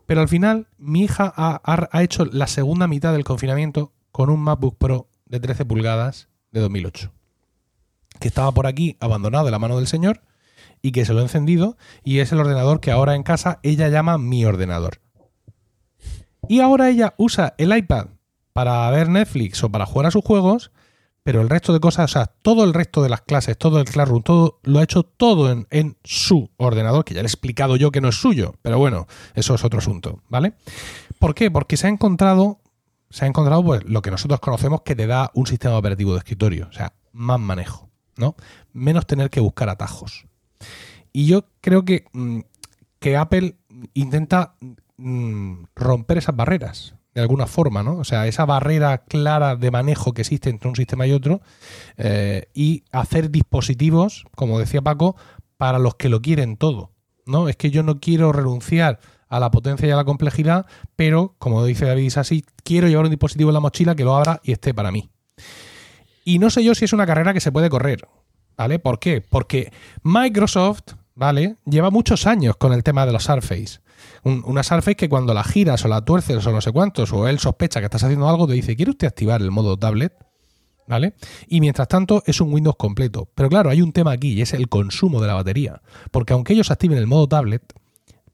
Pero al final, mi hija ha, ha hecho la segunda mitad del confinamiento con un MacBook Pro de 13 pulgadas de 2008, que estaba por aquí abandonado de la mano del señor y que se lo he encendido y es el ordenador que ahora en casa ella llama mi ordenador. Y ahora ella usa el iPad para ver Netflix o para jugar a sus juegos, pero el resto de cosas, o sea, todo el resto de las clases, todo el Classroom, todo lo ha hecho todo en, en su ordenador, que ya le he explicado yo que no es suyo, pero bueno, eso es otro asunto, ¿vale? ¿Por qué? Porque se ha encontrado, se ha encontrado pues, lo que nosotros conocemos que te da un sistema operativo de escritorio, o sea, más manejo, ¿no? Menos tener que buscar atajos. Y yo creo que, mm, que Apple intenta mm, romper esas barreras de alguna forma, ¿no? O sea, esa barrera clara de manejo que existe entre un sistema y otro eh, y hacer dispositivos, como decía Paco, para los que lo quieren todo, ¿no? Es que yo no quiero renunciar a la potencia y a la complejidad, pero, como dice David Isasi, quiero llevar un dispositivo en la mochila que lo abra y esté para mí. Y no sé yo si es una carrera que se puede correr, ¿vale? ¿Por qué? Porque Microsoft ¿vale? Lleva muchos años con el tema de los Surface. una Surface que cuando la giras o la tuerces o no sé cuántos, o él sospecha que estás haciendo algo, te dice, ¿quiere usted activar el modo tablet? ¿Vale? Y mientras tanto es un Windows completo. Pero claro, hay un tema aquí y es el consumo de la batería. Porque aunque ellos activen el modo tablet,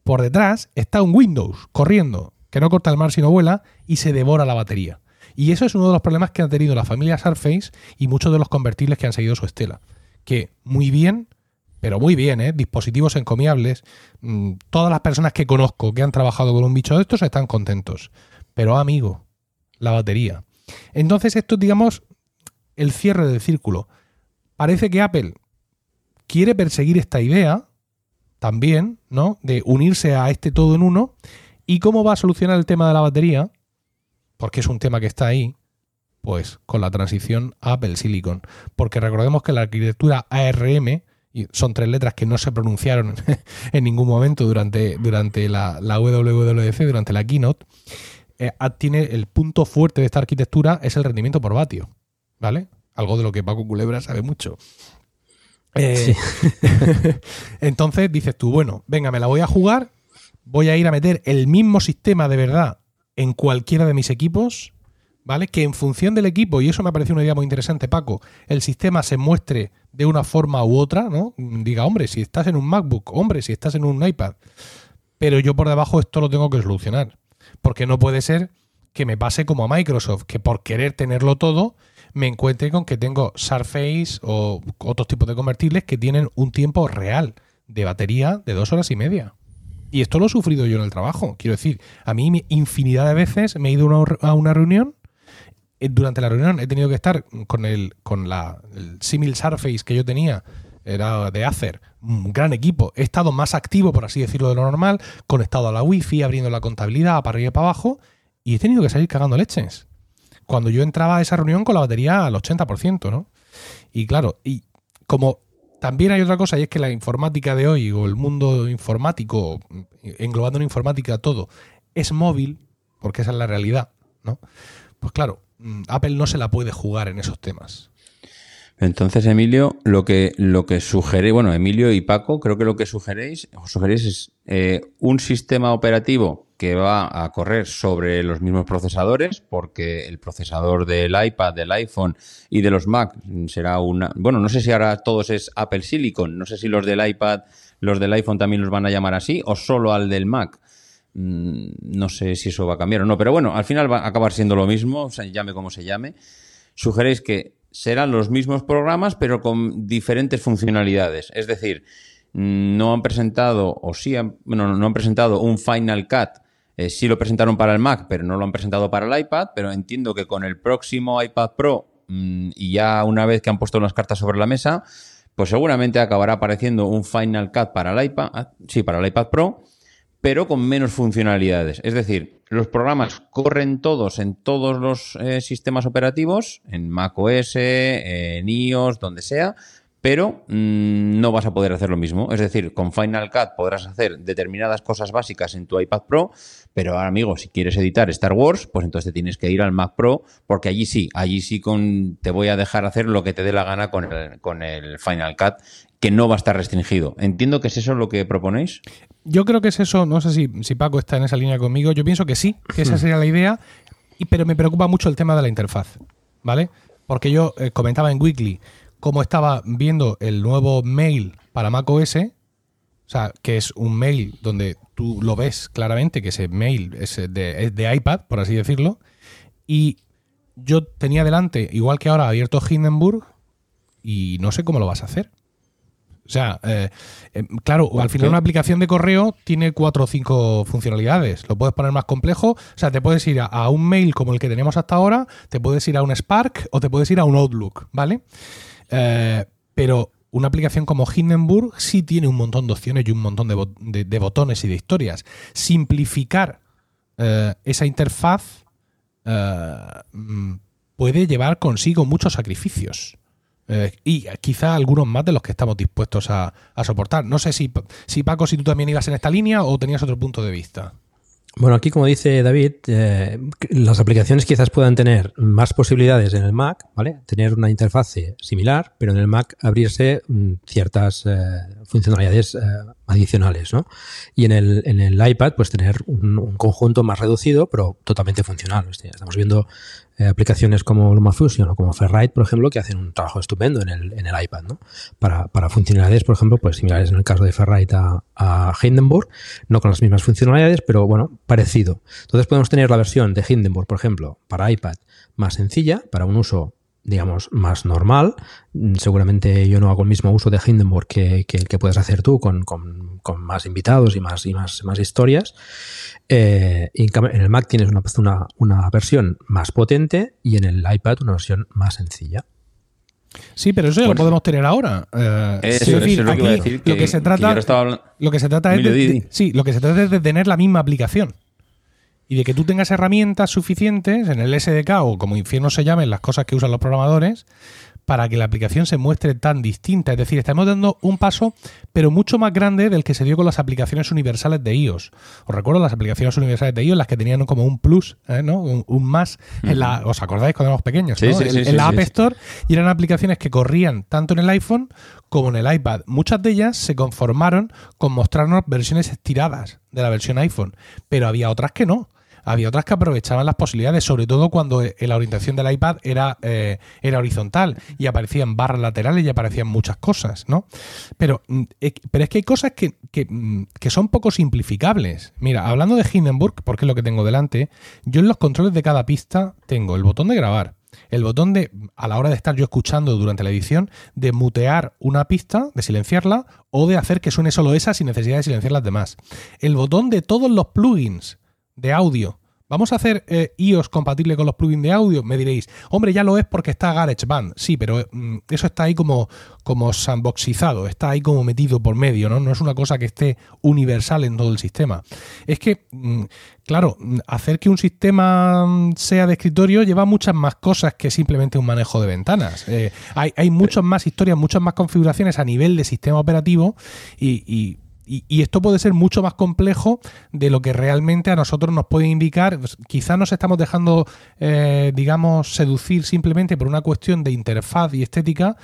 por detrás está un Windows corriendo, que no corta el mar sino vuela, y se devora la batería. Y eso es uno de los problemas que ha tenido la familia Surface y muchos de los convertibles que han seguido su estela. Que muy bien pero muy bien, ¿eh? dispositivos encomiables. Mm, todas las personas que conozco que han trabajado con un bicho de estos están contentos. Pero amigo, la batería. Entonces esto es, digamos, el cierre del círculo. Parece que Apple quiere perseguir esta idea también, ¿no? De unirse a este todo en uno. ¿Y cómo va a solucionar el tema de la batería? Porque es un tema que está ahí. Pues con la transición a Apple Silicon. Porque recordemos que la arquitectura ARM y son tres letras que no se pronunciaron en ningún momento durante, durante la, la WWDC, durante la keynote, eh, tiene el punto fuerte de esta arquitectura es el rendimiento por vatio, ¿vale? Algo de lo que Paco Culebra sabe mucho. Eh, entonces dices tú, bueno, venga, me la voy a jugar, voy a ir a meter el mismo sistema de verdad en cualquiera de mis equipos, ¿vale? Que en función del equipo, y eso me parece una idea muy interesante, Paco, el sistema se muestre de una forma u otra, ¿no? Diga, hombre, si estás en un MacBook, hombre, si estás en un iPad, pero yo por debajo esto lo tengo que solucionar. Porque no puede ser que me pase como a Microsoft, que por querer tenerlo todo, me encuentre con que tengo Surface o otros tipos de convertibles que tienen un tiempo real de batería de dos horas y media. Y esto lo he sufrido yo en el trabajo. Quiero decir, a mí infinidad de veces me he ido a una reunión. Eh, durante la reunión he tenido que estar con el, con la, el Simil Surface que yo tenía, era de Acer, un gran equipo. He estado más activo, por así decirlo, de lo normal, conectado a la Wi-Fi, abriendo la contabilidad para arriba y para abajo, y he tenido que salir cagando leches. Cuando yo entraba a esa reunión con la batería al 80%, ¿no? Y claro, y como también hay otra cosa, y es que la informática de hoy, o el mundo informático, englobando en informática todo, es móvil, porque esa es la realidad, ¿no? Pues claro, Apple no se la puede jugar en esos temas. Entonces, Emilio, lo que, lo que sugeréis, bueno, Emilio y Paco, creo que lo que sugeréis, sugeréis es eh, un sistema operativo que va a correr sobre los mismos procesadores, porque el procesador del iPad, del iPhone y de los Mac será una. Bueno, no sé si ahora todos es Apple Silicon, no sé si los del iPad, los del iPhone también los van a llamar así, o solo al del Mac. Mm, no sé si eso va a cambiar o no, pero bueno, al final va a acabar siendo lo mismo, o sea, llame como se llame. Sugeréis que serán los mismos programas, pero con diferentes funcionalidades. Es decir, no han presentado, o sí, han, bueno, no han presentado un Final Cut. Eh, sí lo presentaron para el Mac, pero no lo han presentado para el iPad. Pero entiendo que con el próximo iPad Pro mm, y ya una vez que han puesto las cartas sobre la mesa, pues seguramente acabará apareciendo un Final Cut para el iPad, ah, sí, para el iPad Pro, pero con menos funcionalidades. Es decir, los programas corren todos en todos los eh, sistemas operativos, en macOS, en iOS, donde sea, pero mm, no vas a poder hacer lo mismo. Es decir, con Final Cut podrás hacer determinadas cosas básicas en tu iPad Pro, pero ahora, amigo, si quieres editar Star Wars, pues entonces te tienes que ir al Mac Pro, porque allí sí, allí sí con, te voy a dejar hacer lo que te dé la gana con el, con el Final Cut, que no va a estar restringido. Entiendo que es eso lo que proponéis. Yo creo que es eso, no sé si, si Paco está en esa línea conmigo, yo pienso que sí, que esa sería la idea, y, pero me preocupa mucho el tema de la interfaz, ¿vale? Porque yo eh, comentaba en Weekly cómo estaba viendo el nuevo mail para macOS, o sea, que es un mail donde tú lo ves claramente, que ese mail es de, es de iPad, por así decirlo, y yo tenía delante, igual que ahora, abierto Hindenburg, y no sé cómo lo vas a hacer. O sea, eh, eh, claro, al final una aplicación de correo tiene cuatro o cinco funcionalidades. Lo puedes poner más complejo. O sea, te puedes ir a, un mail como el que tenemos hasta ahora, te puedes ir a un Spark o te puedes ir a un Outlook, ¿vale? Eh, pero una aplicación como Hindenburg sí tiene un montón de opciones y un montón de, botones y de historias. Simplificar esa interfaz mm, puede llevar consigo muchos sacrificios. Eh, y quizá algunos más de los que estamos dispuestos a, soportar. No sé si, si Paco, si tú también ibas en esta línea o tenías otro punto de vista. Bueno, aquí como dice David, eh, las aplicaciones quizás puedan tener más posibilidades en el Mac, ¿vale? Tener una interfase similar, pero en el Mac abrirse mm, ciertas eh, funcionalidades adicionales, ¿no? Y en el, en el iPad, pues tener un, conjunto más reducido, pero totalmente funcional. Estamos viendo eh, aplicaciones como LumaFusion o como Ferrite, por ejemplo, que hacen un trabajo estupendo en el, iPad, ¿no? Para, para, funcionalidades, por ejemplo, pues similares en el caso de Ferrite a, a, Hindenburg, no con las mismas funcionalidades, pero bueno, parecido. Entonces podemos tener la versión de Hindenburg, por ejemplo, para iPad más sencilla, para un uso digamos, más normal. Seguramente yo no hago el mismo uso de Hindenburg que, que, puedes hacer tú con, con, con, más invitados y más, y más, más historias. Eh, en el Mac tienes una, una, una, versión más potente y en el iPad una versión más sencilla. Sí, pero eso ya lo podemos tener ahora. Eh, eso, es lo que, decir, lo que se trata, lo que se trata es de, sí, lo que se trata es de tener la misma aplicación y de que tú tengas herramientas suficientes en el SDK o como infierno se llamen las cosas que usan los programadores para que la aplicación se muestre tan distinta. Es decir, estamos dando un paso, pero mucho más grande del que se dio con las aplicaciones universales de iOS. Os recuerdo las aplicaciones universales de iOS, las que tenían como un plus, ¿eh? ¿no? un, más. en la, ¿Os acordáis cuando éramos pequeños? en, la App Store y eran aplicaciones que corrían tanto en el iPhone como en el iPad. Muchas de ellas se conformaron con mostrarnos versiones estiradas de la versión iPhone, pero había otras que no había otras que aprovechaban las posibilidades, sobre todo cuando eh, la orientación del iPad era, eh, era horizontal y aparecían barras laterales y aparecían muchas cosas, ¿no? Pero, mm, pero es que hay cosas que, mm, que, son poco simplificables. Mira, hablando de Hindenburg, porque es lo que tengo delante, yo en los controles de cada pista tengo el botón de grabar, el botón de, a la hora de estar yo escuchando durante la edición, de mutear una pista, de silenciarla, o de hacer que suene solo esa sin necesidad de silenciar las demás. El botón de todos los plugins de audio. ¿Vamos a hacer eh, iOS compatible con los plugins de audio? Me diréis, hombre, ya lo es porque está GarageBand. Sí, pero mm, eso está ahí como, como sandboxizado, está ahí como metido por medio, ¿no? No es una cosa que esté universal en todo el sistema. Es que, mm, claro, mm, hacer que un sistema sea de escritorio lleva muchas más cosas que simplemente un manejo de ventanas. Eh, hay, hay muchas más historias, muchas más configuraciones a nivel de sistema operativo y, esto puede ser mucho más complejo de lo que realmente a nosotros nos puede indicar. Pues, quizás nos estamos dejando, eh, digamos, seducir simplemente por una cuestión de interfaz y estética,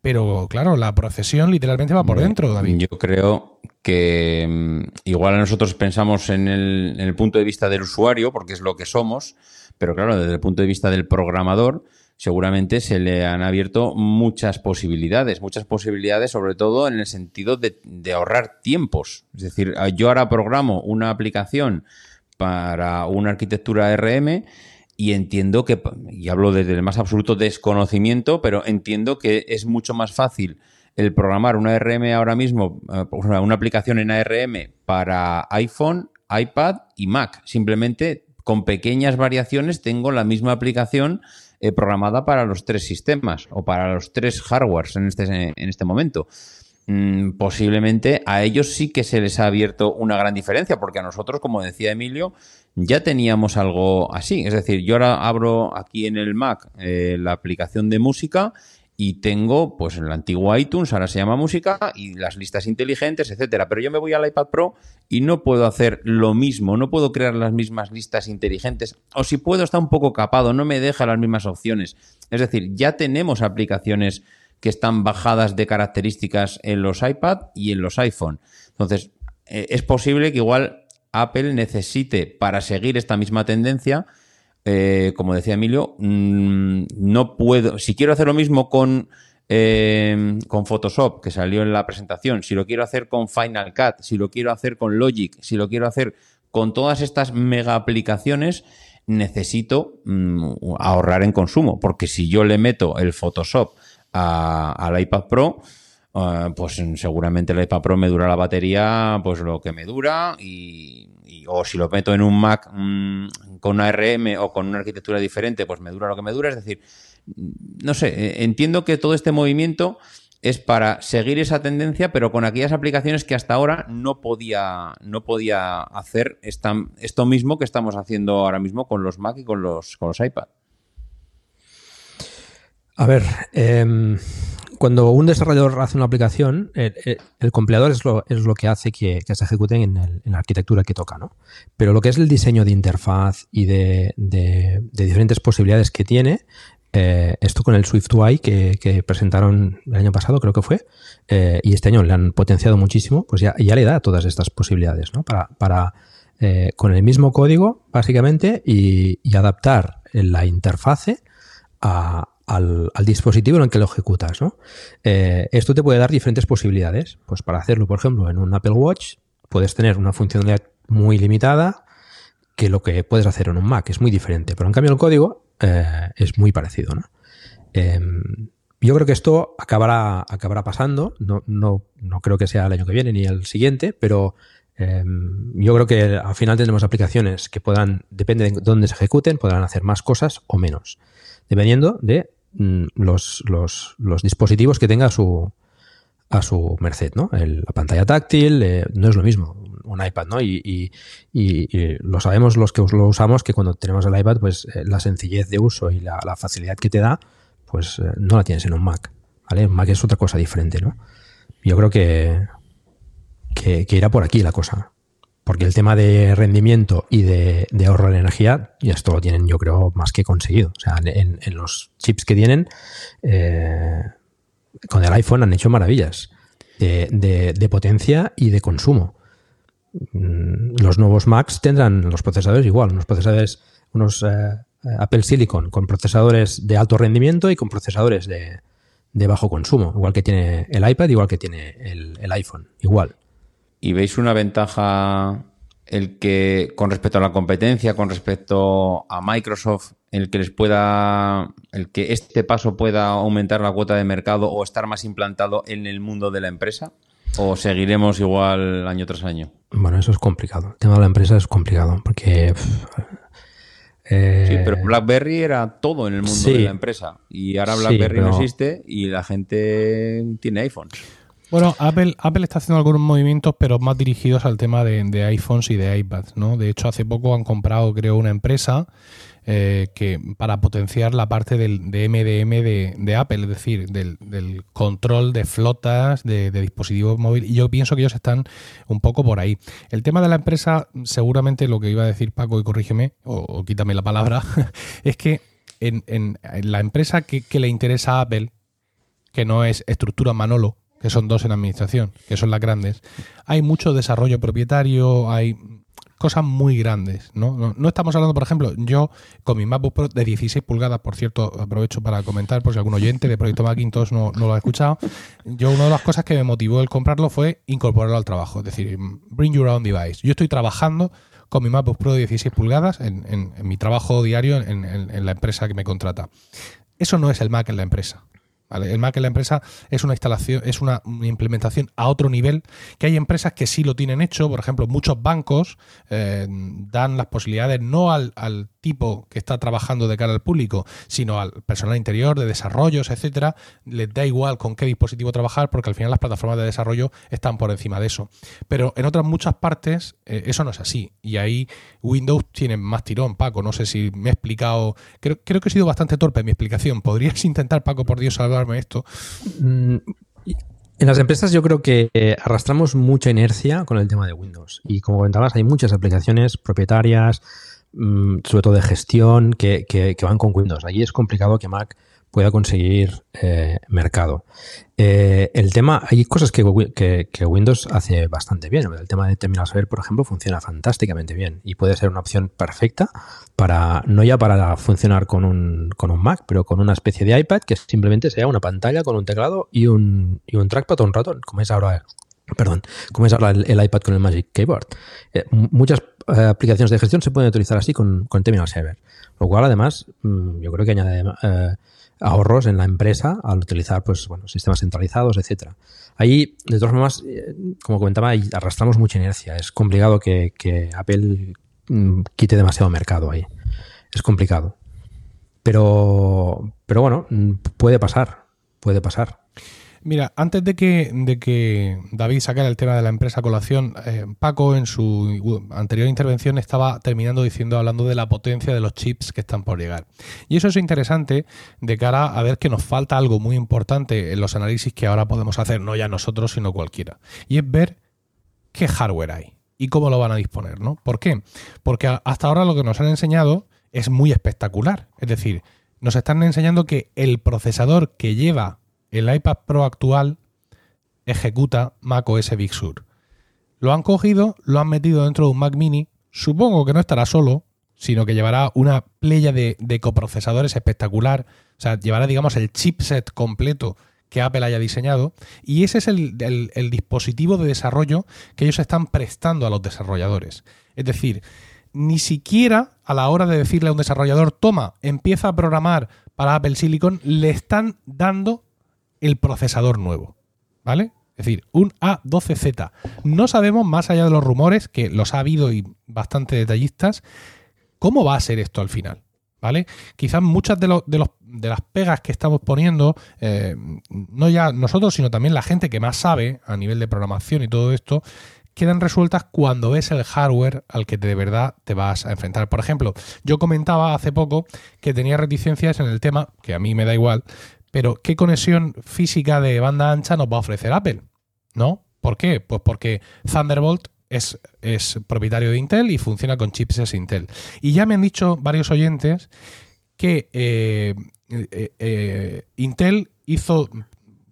pero claro, la procesión literalmente va por dentro, David. Yo creo que mm, igual nosotros pensamos en el, en el punto de vista del usuario, porque es lo que somos, pero claro, desde el punto de vista del programador, seguramente se le han abierto muchas posibilidades, muchas posibilidades sobre todo en el sentido de, ahorrar tiempos. Es decir, yo ahora programo una aplicación para una arquitectura RM y entiendo que, y hablo desde el más absoluto desconocimiento, pero entiendo que es mucho más fácil el programar una RM ahora mismo, eh, una aplicación en ARM para iPhone, iPad y Mac. Simplemente con pequeñas variaciones tengo la misma aplicación eh, programada para los tres sistemas o para los tres hardwares en este, en este momento. Mm, posiblemente a ellos sí que se les ha abierto una gran diferencia, porque a nosotros, como decía Emilio, ya teníamos algo así. Es decir, yo ahora abro aquí en el Mac eh, la aplicación de música y tengo pues el antiguo iTunes, ahora se llama música, y las listas inteligentes, etcétera. Pero yo me voy al iPad Pro y no puedo hacer lo mismo, no puedo crear las mismas listas inteligentes, o si puedo está un poco capado, no me deja las mismas opciones. Es decir, ya tenemos aplicaciones que están bajadas de características en los iPad y en los iPhone. Entonces, eh, es posible que igual Apple necesite para seguir esta misma tendencia eh, como decía Emilio, mm, no puedo, si quiero hacer lo mismo con, eh, con Photoshop, que salió en la presentación, si lo quiero hacer con Final Cut, si lo quiero hacer con Logic, si lo quiero hacer con todas estas mega aplicaciones, necesito mm, ahorrar en consumo, porque si yo le meto el Photoshop al iPad Pro, eh, pues seguramente el iPad Pro me dura la batería pues lo que me dura y o si lo meto en un Mac mm, con una ARM o con una arquitectura diferente, pues me dura lo que me dura. Es decir, no sé, eh, entiendo que todo este movimiento es para seguir esa tendencia, pero con aquellas aplicaciones que hasta ahora no podía, no podía hacer esto mismo que estamos haciendo ahora mismo con los Mac y con los, con los iPad. A ver, eh, cuando un desarrollador hace una aplicación, el, compilador es lo, es lo, que hace que, se ejecuten en, la arquitectura que toca, ¿no? Pero lo que es el diseño de interfaz y de, diferentes posibilidades que tiene, eh, esto con el SwiftUI que, que, presentaron el año pasado, creo que fue, eh, y este año le han potenciado muchísimo, pues ya, ya le da todas estas posibilidades, ¿no? Para, para eh, con el mismo código, básicamente, y, y adaptar la interfase a, al, dispositivo en el que lo ejecutas. Eh, esto te puede dar diferentes posibilidades. Pues para hacerlo, por ejemplo, en un Apple Watch, puedes tener una funcionalidad muy limitada que lo que puedes hacer en un Mac. Es muy diferente. Pero en cambio el código eh, es muy parecido. Em, yo creo que esto acabará, acabará pasando. No, no, no, creo que sea el año que viene ni el siguiente, pero em, yo creo que al final tendremos aplicaciones que puedan, depende de dónde se ejecuten, podrán hacer más cosas o menos. Dependiendo de Mm, los, los, dispositivos que tenga a su, a su merced, ¿no? la pantalla táctil eh, no es lo mismo, un iPad, ¿no? Y, lo sabemos los que lo usamos que cuando tenemos el iPad, pues eh, la sencillez de uso y la, facilidad que te da, pues eh, no la tienes en un Mac, ¿vale? Un Mac es otra cosa diferente, ¿no? Yo creo que, que, que irá por aquí la cosa. Porque el tema de rendimiento y de, ahorro de energía, y esto lo tienen, yo creo, más que conseguido. O sea, en, los chips que tienen, eh, con el iPhone han hecho maravillas de, potencia y de consumo. mm, los nuevos Macs tendrán los procesadores igual, unos procesadores, unos eh, Apple Silicon con procesadores de alto rendimiento y con procesadores de, bajo consumo, igual que tiene el iPad, igual que tiene el, el iPhone, igual. ¿Y veis una ventaja el que con respecto a la competencia, con respecto a Microsoft, el que les pueda, el que este paso pueda aumentar la cuota de mercado o estar más implantado en el mundo de la empresa? ¿O seguiremos igual año tras año? Bueno, eso es complicado. El tema de la empresa es complicado porque... Eh, sí, pero BlackBerry era todo en el mundo de la empresa y ahora BlackBerry no existe y la gente tiene iPhones. Bueno, Apple, Apple está haciendo algunos movimientos, pero más dirigidos al tema de, iPhones y de iPads, ¿no? De hecho, hace poco han comprado, creo, una empresa eh, que para potenciar la parte del, de MDM de, Apple, es decir, del, control de flotas de, dispositivos móviles. Y yo pienso que ellos están un poco por ahí. El tema de la empresa, seguramente lo que iba a decir Paco, y corrígeme, o, quítame la palabra, es que en, la empresa que, que le interesa a Apple, que no es estructura Manolo, que son dos en administración, que son las grandes, hay mucho desarrollo propietario, hay cosas muy grandes, ¿no? No, estamos hablando, por ejemplo, yo con mi MacBook Pro de 16 pulgadas, por cierto, aprovecho para comentar por si algún oyente de Proyecto Macintosh no, no lo ha escuchado, yo una de las cosas que me motivó el comprarlo fue incorporarlo al trabajo, es decir, bring your own device. Yo estoy trabajando con mi MacBook Pro de 16 pulgadas en, mi trabajo diario en, en la empresa que me contrata. Eso no es el Mac en la empresa. El Mac en la empresa es una instalación, es una, implementación a otro nivel, que hay empresas que sí lo tienen hecho, por ejemplo, muchos bancos eh, dan las posibilidades no al, al tipo que está trabajando de cara al público, sino al personal interior, de desarrollos, etcétera, les da igual con qué dispositivo trabajar, porque al final las plataformas de desarrollo están por encima de eso. Pero en otras muchas partes eh, eso no es así. Y ahí Windows tiene más tirón, Paco. No sé si me he explicado. Creo, creo que he sido bastante torpe en mi explicación. ¿Podrías intentar, Paco, por Dios, salvarme esto? Mm, en las empresas yo creo que eh, arrastramos mucha inercia con el tema de Windows. Y como comentabas, hay muchas aplicaciones propietarias, Mm, sobre todo de gestión, que, van con Windows. Allí es complicado que Mac pueda conseguir eh, mercado. Eh, el tema, hay cosas que, Windows hace bastante bien. El tema de Terminal Server, por ejemplo, funciona fantásticamente bien y puede ser una opción perfecta para, no ya para funcionar con un, con un Mac, pero con una especie de iPad que simplemente sea una pantalla con un teclado y un, y un trackpad o un ratón, como es ahora Perdón, como el, iPad con el Magic Keyboard. Eh, muchas eh, aplicaciones de gestión se pueden utilizar así con, Terminal Server. Lo cual, además, mm, yo creo que añade eh, ahorros en la empresa al utilizar pues, bueno, sistemas centralizados, etcétera. Ahí, de todas formas, como comentaba, arrastramos mucha inercia. Es complicado que, que Apple mm, quite demasiado mercado ahí. Es complicado. Pero, pero bueno, mm, puede pasar. Puede pasar. Mira, antes de que, de que David sacara el tema de la empresa colación, eh, Paco en su anterior intervención estaba terminando diciendo, hablando de la potencia de los chips que están por llegar. Y eso es interesante de cara a ver que nos falta algo muy importante en los análisis que ahora podemos hacer, no ya nosotros, sino cualquiera. Y es ver qué hardware hay y cómo lo van a disponer, ¿no? ¿Por qué? Porque hasta ahora lo que nos han enseñado es muy espectacular. Es decir, nos están enseñando que el procesador que lleva el iPad Pro actual ejecuta macOS Big Sur. Lo han cogido, lo han metido dentro de un Mac mini. Supongo que no estará solo, sino que llevará una playa de, coprocesadores espectacular. O sea, llevará, digamos, el chipset completo que Apple haya diseñado. Y ese es el, el dispositivo de desarrollo que ellos están prestando a los desarrolladores. Es decir, ni siquiera a la hora de decirle a un desarrollador, toma, empieza a programar para Apple Silicon, le están dando el procesador nuevo. ¿Vale? Es decir, un A12Z. No sabemos, más allá de los rumores, que los ha habido y bastante detallistas, cómo va a ser esto al final. ¿Vale? Quizás muchas de, de, los, de las pegas que estamos poniendo, eh, no ya nosotros, sino también la gente que más sabe a nivel de programación y todo esto, quedan resueltas cuando ves el hardware al que de verdad te vas a enfrentar. Por ejemplo, yo comentaba hace poco que tenía reticencias en el tema, que a mí me da igual, pero, ¿qué conexión física de banda ancha nos va a ofrecer Apple? ¿No? ¿Por qué? Pues porque Thunderbolt es, propietario de Intel y funciona con chips Intel. Y ya me han dicho varios oyentes que eh, eh, eh, Intel hizo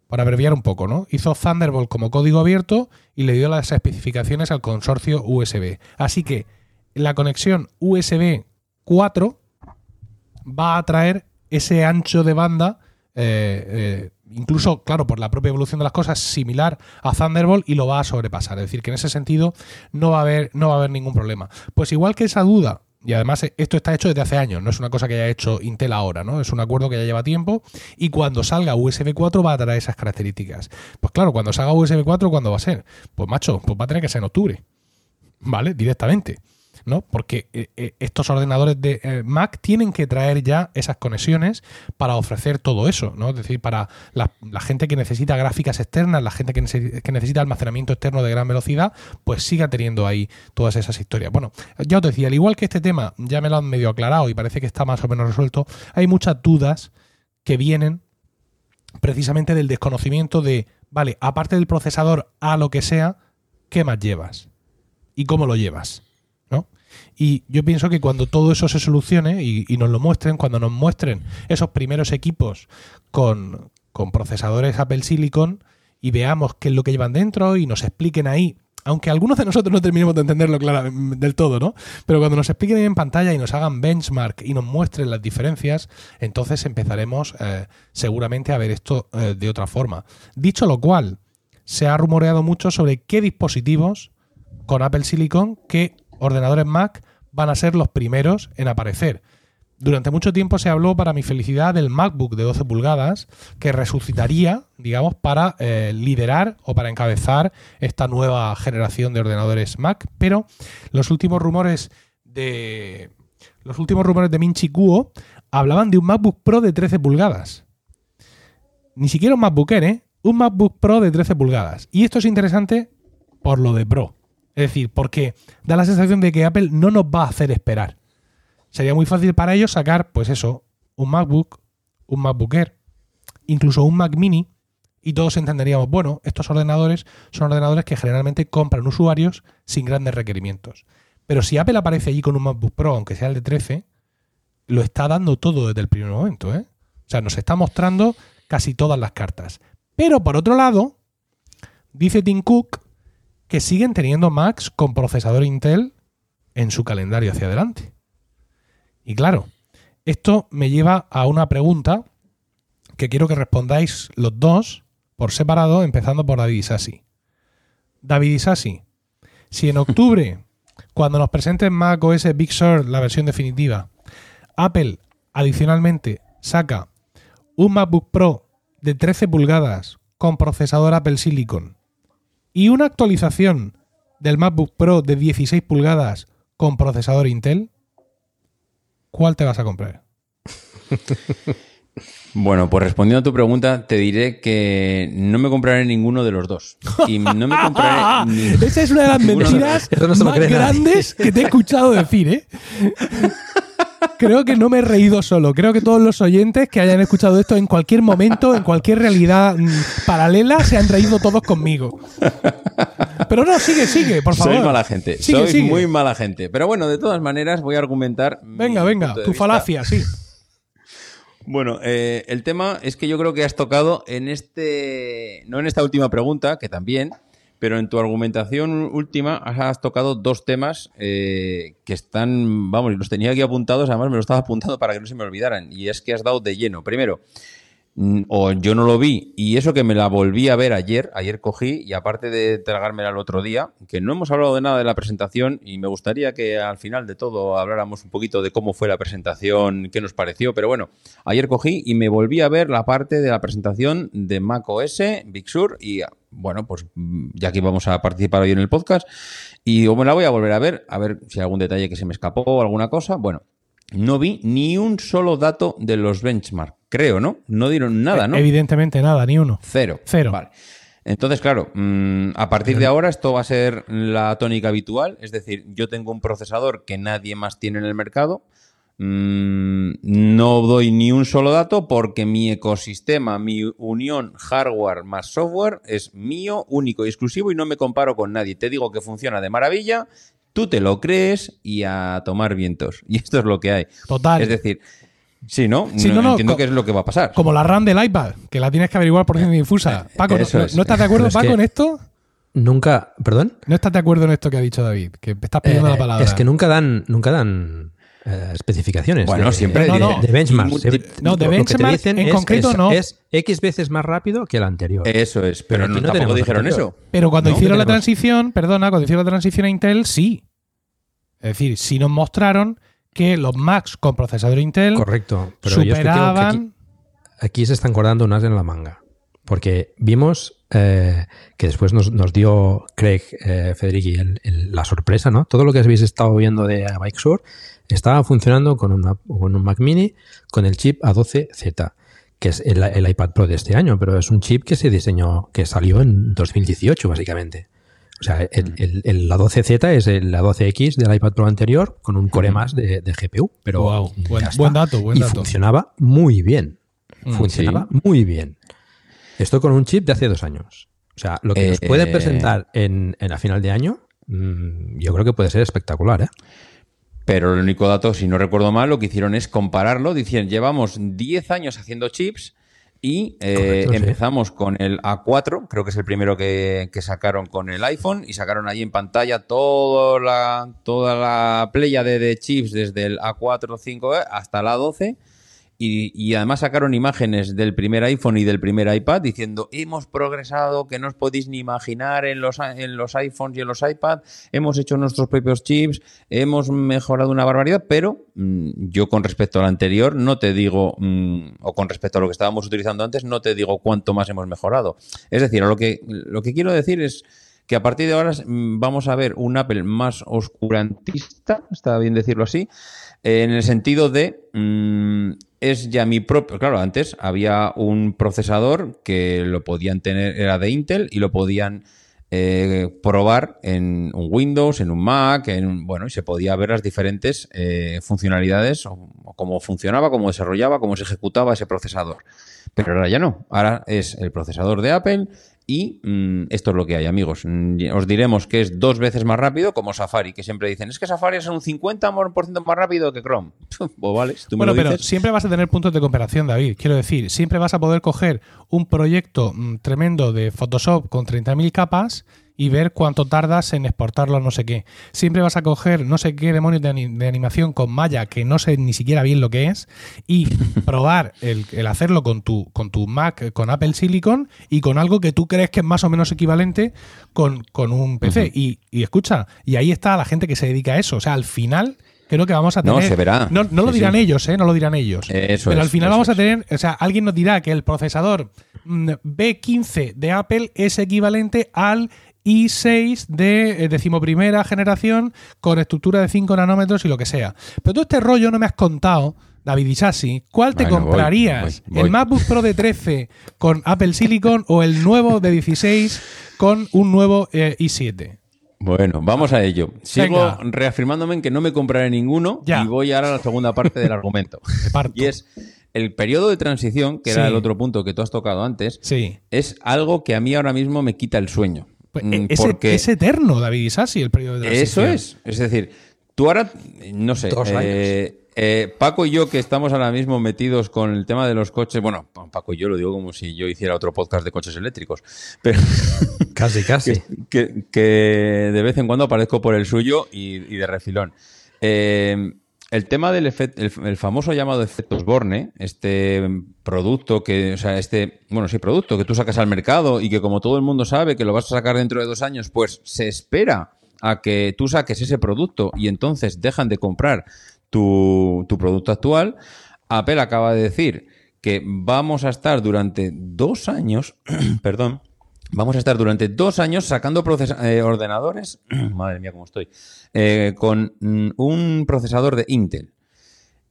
para abreviar un poco, ¿no? Hizo Thunderbolt como código abierto y le dio las especificaciones al consorcio USB. Así que la conexión USB 4 va a traer ese ancho de banda, eh, eh, incluso, claro, por la propia evolución de las cosas, similar a Thunderbolt y lo va a sobrepasar. Es decir, que en ese sentido no va a haber, no va a haber ningún problema. Pues igual que esa duda y además esto está hecho desde hace años, no es una cosa que haya hecho Intel ahora, ¿no? Es un acuerdo que ya lleva tiempo y cuando salga USB 4 va a traer esas características. Pues claro, cuando salga USB 4, ¿cuándo va a ser? Pues macho, pues va a tener que ser en octubre, ¿vale? Directamente. ¿No? Porque eh, eh, estos ordenadores de eh, Mac tienen que traer ya esas conexiones para ofrecer todo eso, ¿no? Es decir, para la, gente que necesita gráficas externas, la gente que, necesita almacenamiento externo de gran velocidad, pues siga teniendo ahí todas esas historias. Bueno, ya os decía, al igual que este tema ya me lo han medio aclarado y parece que está más o menos resuelto, hay muchas dudas que vienen precisamente del desconocimiento de, vale, aparte del procesador a lo que sea, ¿qué más llevas? ¿Y cómo lo llevas? Y yo pienso que cuando todo eso se solucione y, nos lo muestren, cuando nos muestren esos primeros equipos con, procesadores Apple Silicon y veamos qué es lo que llevan dentro y nos expliquen ahí aunque algunos de nosotros no terminemos de entenderlo claro, del todo, ¿no? Pero cuando nos expliquen en pantalla y nos hagan benchmark y nos muestren las diferencias, entonces empezaremos eh, seguramente a ver esto eh, de otra forma. Dicho lo cual, se ha rumoreado mucho sobre qué dispositivos con Apple Silicon que ordenadores Mac van a ser los primeros en aparecer. Durante mucho tiempo se habló, para mi felicidad, del MacBook de 12 pulgadas, que resucitaría, digamos, para eh, liderar o para encabezar esta nueva generación de ordenadores Mac. Pero los últimos rumores de. Los últimos rumores de Minchi Kuo hablaban de un MacBook Pro de 13 pulgadas. Ni siquiera un MacBook Air, ¿eh? Un MacBook Pro de 13 pulgadas. Y esto es interesante por lo de Pro. Es decir, porque da la sensación de que Apple no nos va a hacer esperar. Sería muy fácil para ellos sacar, pues eso, un MacBook, un MacBook Air, incluso un Mac Mini, y todos entenderíamos, bueno, estos ordenadores son ordenadores que generalmente compran usuarios sin grandes requerimientos. Pero si Apple aparece allí con un MacBook Pro, aunque sea el de 13, lo está dando todo desde el primer momento. ¿eh? O sea, nos está mostrando casi todas las cartas. Pero por otro lado, dice Tim Cook que siguen teniendo Macs con procesador Intel en su calendario hacia adelante. Y claro, esto me lleva a una pregunta que quiero que respondáis los dos por separado, empezando por David Isasi. David Isasi, si en octubre, cuando nos presenten Mac OS Big Sur, la versión definitiva, Apple adicionalmente saca un MacBook Pro de 13 pulgadas con procesador Apple Silicon y una actualización del MacBook Pro de 16 pulgadas con procesador Intel, ¿cuál te vas a comprar? Bueno, pues respondiendo a tu pregunta, te diré que no me compraré ninguno de los dos. Y no me compraré. Esa es una de las mentiras más grandes que te he escuchado decir, ¿eh? Creo que no me he reído solo. Creo que todos los oyentes que hayan escuchado esto en cualquier momento, en cualquier realidad mm, paralela, se han reído todos conmigo. Pero no, sigue, sigue, por favor. Soy mala gente. Soy muy mala gente. Pero bueno, de todas maneras voy a argumentar. Venga, venga, tu falacia, sí. Bueno, eh, el tema es que yo creo que has tocado en este, no en esta última pregunta, que también, pero en tu argumentación última has tocado dos temas eh, que están, vamos, los tenía aquí apuntados, además me los estaba apuntando para que no se me olvidaran, y es que has dado de lleno. Primero, Mm, o yo no lo vi y eso que me la volví a ver ayer, ayer cogí y aparte de tragármela el otro día, que no hemos hablado de nada de la presentación y me gustaría que al final de todo habláramos un poquito de cómo fue la presentación, qué nos pareció, pero bueno, ayer cogí y me volví a ver la parte de la presentación de Mac OS, Big Sur y bueno, pues mm, ya que vamos a participar hoy en el podcast y me la voy a volver a ver, a ver si hay algún detalle que se me escapó o alguna cosa, bueno. No vi ni un solo dato de los benchmarks creo, ¿no? No dieron nada, ¿no? Evidentemente nada, ni uno. Cero. Cero. Vale. Entonces, claro, mm, a partir de ahora esto va a ser la tónica habitual, es decir, yo tengo un procesador que nadie más tiene en el mercado, no doy ni un solo dato porque mi ecosistema, mi unión hardware más software es mío, único y exclusivo y no me comparo con nadie. Te digo que funciona de maravilla, tú te lo crees y a tomar vientos. Y esto es lo que hay. Total. Es decir, Sí, ¿no? Sí, no, no, no, entiendo qué es lo que va a pasar. Como la RAM del iPad, que la tienes que averiguar por ciencia difusa. Paco, ¿no, no- es. no estás de acuerdo, Paco, en esto? Nunca, perdón. ¿No estás de acuerdo en esto que ha dicho David? Que estás pidiendo Eh, la palabra. Es que nunca dan, nunca dan eh, especificaciones. Bueno, de, siempre No, de, no. de benchmarks. No, de Lo que te benchmark dicen en es- concreto es- no. Es X veces más rápido que el anterior. Eso es, pero, Pero no, tampoco dijeron eso. Pero cuando No, hicieron la transición, perdona, cuando hicieron la transición a Intel, sí. Es decir, sí nos mostraron que los Macs con procesador Intel Correcto. Pero yo es que que superaban. aquí, aquí se están guardando unas en la manga. Porque vimos eh, que después nos, nos dio Craig eh, el- el- la sorpresa, ¿no? Todo lo que habéis estado viendo de Bike Sur estaba funcionando con, una- con un Mac Mini con el chip A12Z, que es el, el iPad Pro de este año, pero es un chip que se diseñó, que salió en 2018, básicamente. O sea, el, el, el A12Z es el A12X del iPad Pro anterior con un core más de, de GPU. Pero ya buen, dato, buen y dato. funcionaba muy bien. Mm, Funcionaba muy bien. Esto con un chip de hace dos años. O sea, lo que nos Eh, pueden presentar en, en a final de año, mm, yo creo que puede ser espectacular, ¿eh? Pero el único dato, si no recuerdo mal, lo que hicieron es compararlo. Dicen, llevamos 10 años haciendo chips y eh, Correcto, sí. empezamos con el A4, creo que es el primero que, que sacaron con el iPhone, y sacaron ahí en pantalla toda la, toda la playa de, de chips desde el A4, 5 hasta el A12. Y, además sacaron imágenes del primer iPhone y del primer iPad diciendo hemos progresado que no os podéis ni imaginar en los, en los iPhones y en los iPad, hemos hecho nuestros propios chips, hemos mejorado una barbaridad, pero mm, yo con respecto al anterior no te digo, mm, o con respecto a lo que estábamos utilizando antes, no te digo cuánto más hemos mejorado. Es decir, lo que, lo que quiero decir es que a partir de ahora mm, vamos a ver un Apple más oscurantista, está bien decirlo así, en el sentido de mm, es ya mi propio. Claro, antes había un procesador que lo podían tener, era de Intel y lo podían eh, probar en un Windows, en un Mac, en bueno, y se podía ver las diferentes eh, funcionalidades, cómo funcionaba, cómo desarrollaba, cómo se ejecutaba ese procesador. Pero ahora ya no. Ahora es el procesador de Apple y mm, esto es lo que hay, amigos. Mm, Os diremos que es dos veces más rápido como Safari, que siempre dicen, es que Safari es un 50% más rápido que Chrome. pues vale, si tú me Bueno, lo pero dices. siempre vas a tener puntos de comparación, David. Quiero decir, siempre vas a poder coger un proyecto mm, tremendo de Photoshop con 30.000 capas y ver cuánto tardas en exportarlo a no sé qué. Siempre vas a coger no sé qué demonios de, ani- de animación con Maya, que no sé ni siquiera bien lo que es, y probar el, el hacerlo con tu, con tu Mac, con Apple Silicon, y con algo que tú crees que es más o menos equivalente con, con un PC. y, y escucha, y ahí está la gente que se dedica a eso. O sea, al final... Creo que vamos a No, tener. se verá. No, no lo Sí, dirán sí. ellos, ¿eh? No lo dirán ellos. Eh, eso Pero es, al final vamos a tener, o sea, alguien nos dirá que el procesador mm, B15 de Apple es equivalente al i6 de eh, decimoprimera generación con estructura de 5 nanómetros y lo que sea. Pero todo este rollo no me has contado, David Isasi, ¿cuál te Bueno, comprarías? voy, voy. ¿El MacBook Pro de 13 con Apple Silicon o el nuevo de 16 con un nuevo eh, i7? Bueno, vamos a ello. Sigo Venga. reafirmándome en que no me compraré ninguno Ya. y voy ahora a la segunda parte del argumento. Y es el periodo de transición, que era el otro punto que tú has tocado antes, Sí. es algo que a mí ahora mismo me quita el sueño. Pues, Mm, eh, es, porque es eterno, David Isasi, el periodo de eso transición. es. Es decir, tú ahora, no sé, Dos eh, eh, Paco y yo que estamos ahora mismo metidos con el tema de los coches, bueno, Paco y yo lo digo como si yo hiciera otro podcast de coches eléctricos, pero Casi, casi. que, que de vez en cuando aparezco por el suyo y, y de refilón. Eh, el tema del el, el famoso llamado efecto Osborne, este producto que, o sea, este, bueno, sí, producto que tú sacas al mercado y que como todo el mundo sabe que lo vas a sacar dentro de dos años, pues se espera a que tú saques ese producto y entonces dejan de comprar tu, tu producto actual. Apple acaba de decir que vamos a estar durante dos años, perdón, Vamos a estar durante dos años sacando eh, ordenadores, madre mía cómo estoy, eh, con mm, un procesador de Intel.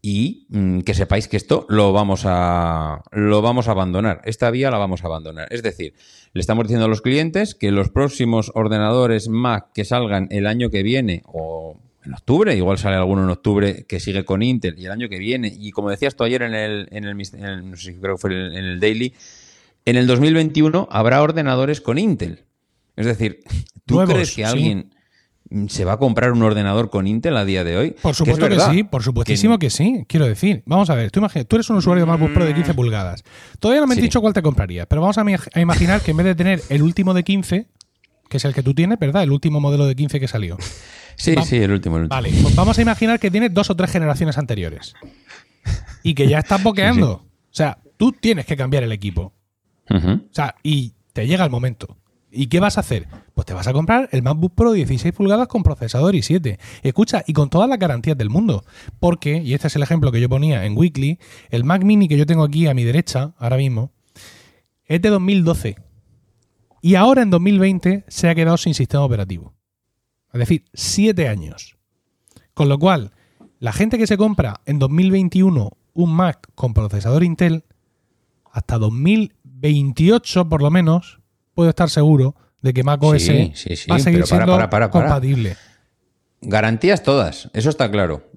Y mm, que sepáis que esto lo vamos a lo vamos a abandonar. Esta vía la vamos a abandonar. Es decir, le estamos diciendo a los clientes que los próximos ordenadores Mac que salgan el año que viene o en octubre, igual sale alguno en octubre que sigue con Intel y el año que viene, y como decías tú ayer en el, en en el- no sé si creo que fue en el Daily, en el 2021 habrá ordenadores con Intel. Es decir, ¿tú Nuevos, crees que sí. alguien ¿Se va a comprar un ordenador con Intel a día de hoy? Por supuesto que, sí, por supuestísimo que... sí. Quiero decir, vamos a ver, tú, tú eres un usuario de MacBook Pro de 15 mm. pulgadas. Todavía no me han dicho cuál te comprarías, pero vamos a, imaginar que en vez de tener el último de 15, que es el que tú tienes, ¿verdad? El último modelo de 15 que salió. Sí, sí, el último, el último. Vale, pues vamos a imaginar que tienes dos o tres generaciones anteriores. Y que ya estás boqueando. O sea, tú tienes que cambiar el equipo. O sea, y te llega el momento. ¿Y qué vas a hacer? Pues te vas a comprar el MacBook Pro 16 pulgadas con procesador i7. Escucha, y con todas las garantías del mundo. Porque, y este es el ejemplo que yo ponía en Weekly, el Mac Mini que yo tengo aquí a mi derecha, ahora mismo, es de 2012. Y ahora en 2020 se ha quedado sin sistema operativo. Es decir, 7 años. Con lo cual, la gente que se compra en 2021 un Mac con procesador Intel, hasta 2028 por lo menos, puedo estar seguro de que Mac OS va a seguir siendo compatible. Garantías todas, eso está claro.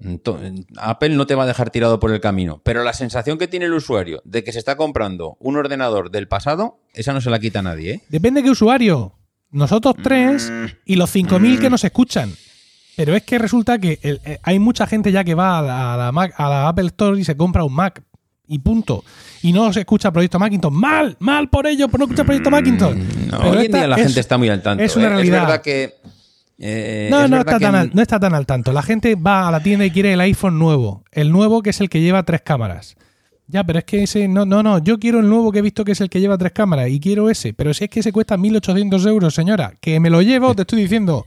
Apple no te va a dejar tirado por el camino, pero la sensación que tiene el usuario de que se está comprando un ordenador del pasado, esa no se la quita nadie. ¿eh? Depende de qué usuario. Nosotros tres mm. y los 5.000 que mm. nos escuchan. Pero es que resulta que eh, hay mucha gente ya que va a la, Mac, a la Apple Store y se compra un Mac y punto. Y no se escucha Proyecto Macintosh. Mal, mal por ello, por no escuchar Proyecto Macintosh. Mm, no, hoy en día la gente está muy al tanto. Es una ¿eh? realidad. Es verdad que. Eh, no, no, está tan no está tan al tanto. La gente va a la tienda y quiere el iPhone nuevo. El nuevo que es el que lleva tres cámaras. Ya, pero es que ese. No, no, no. Yo quiero el nuevo que he visto que es el que lleva tres cámaras y quiero ese. Pero si es que ese cuesta 1.800 euros, señora. Que me lo llevo, te estoy diciendo.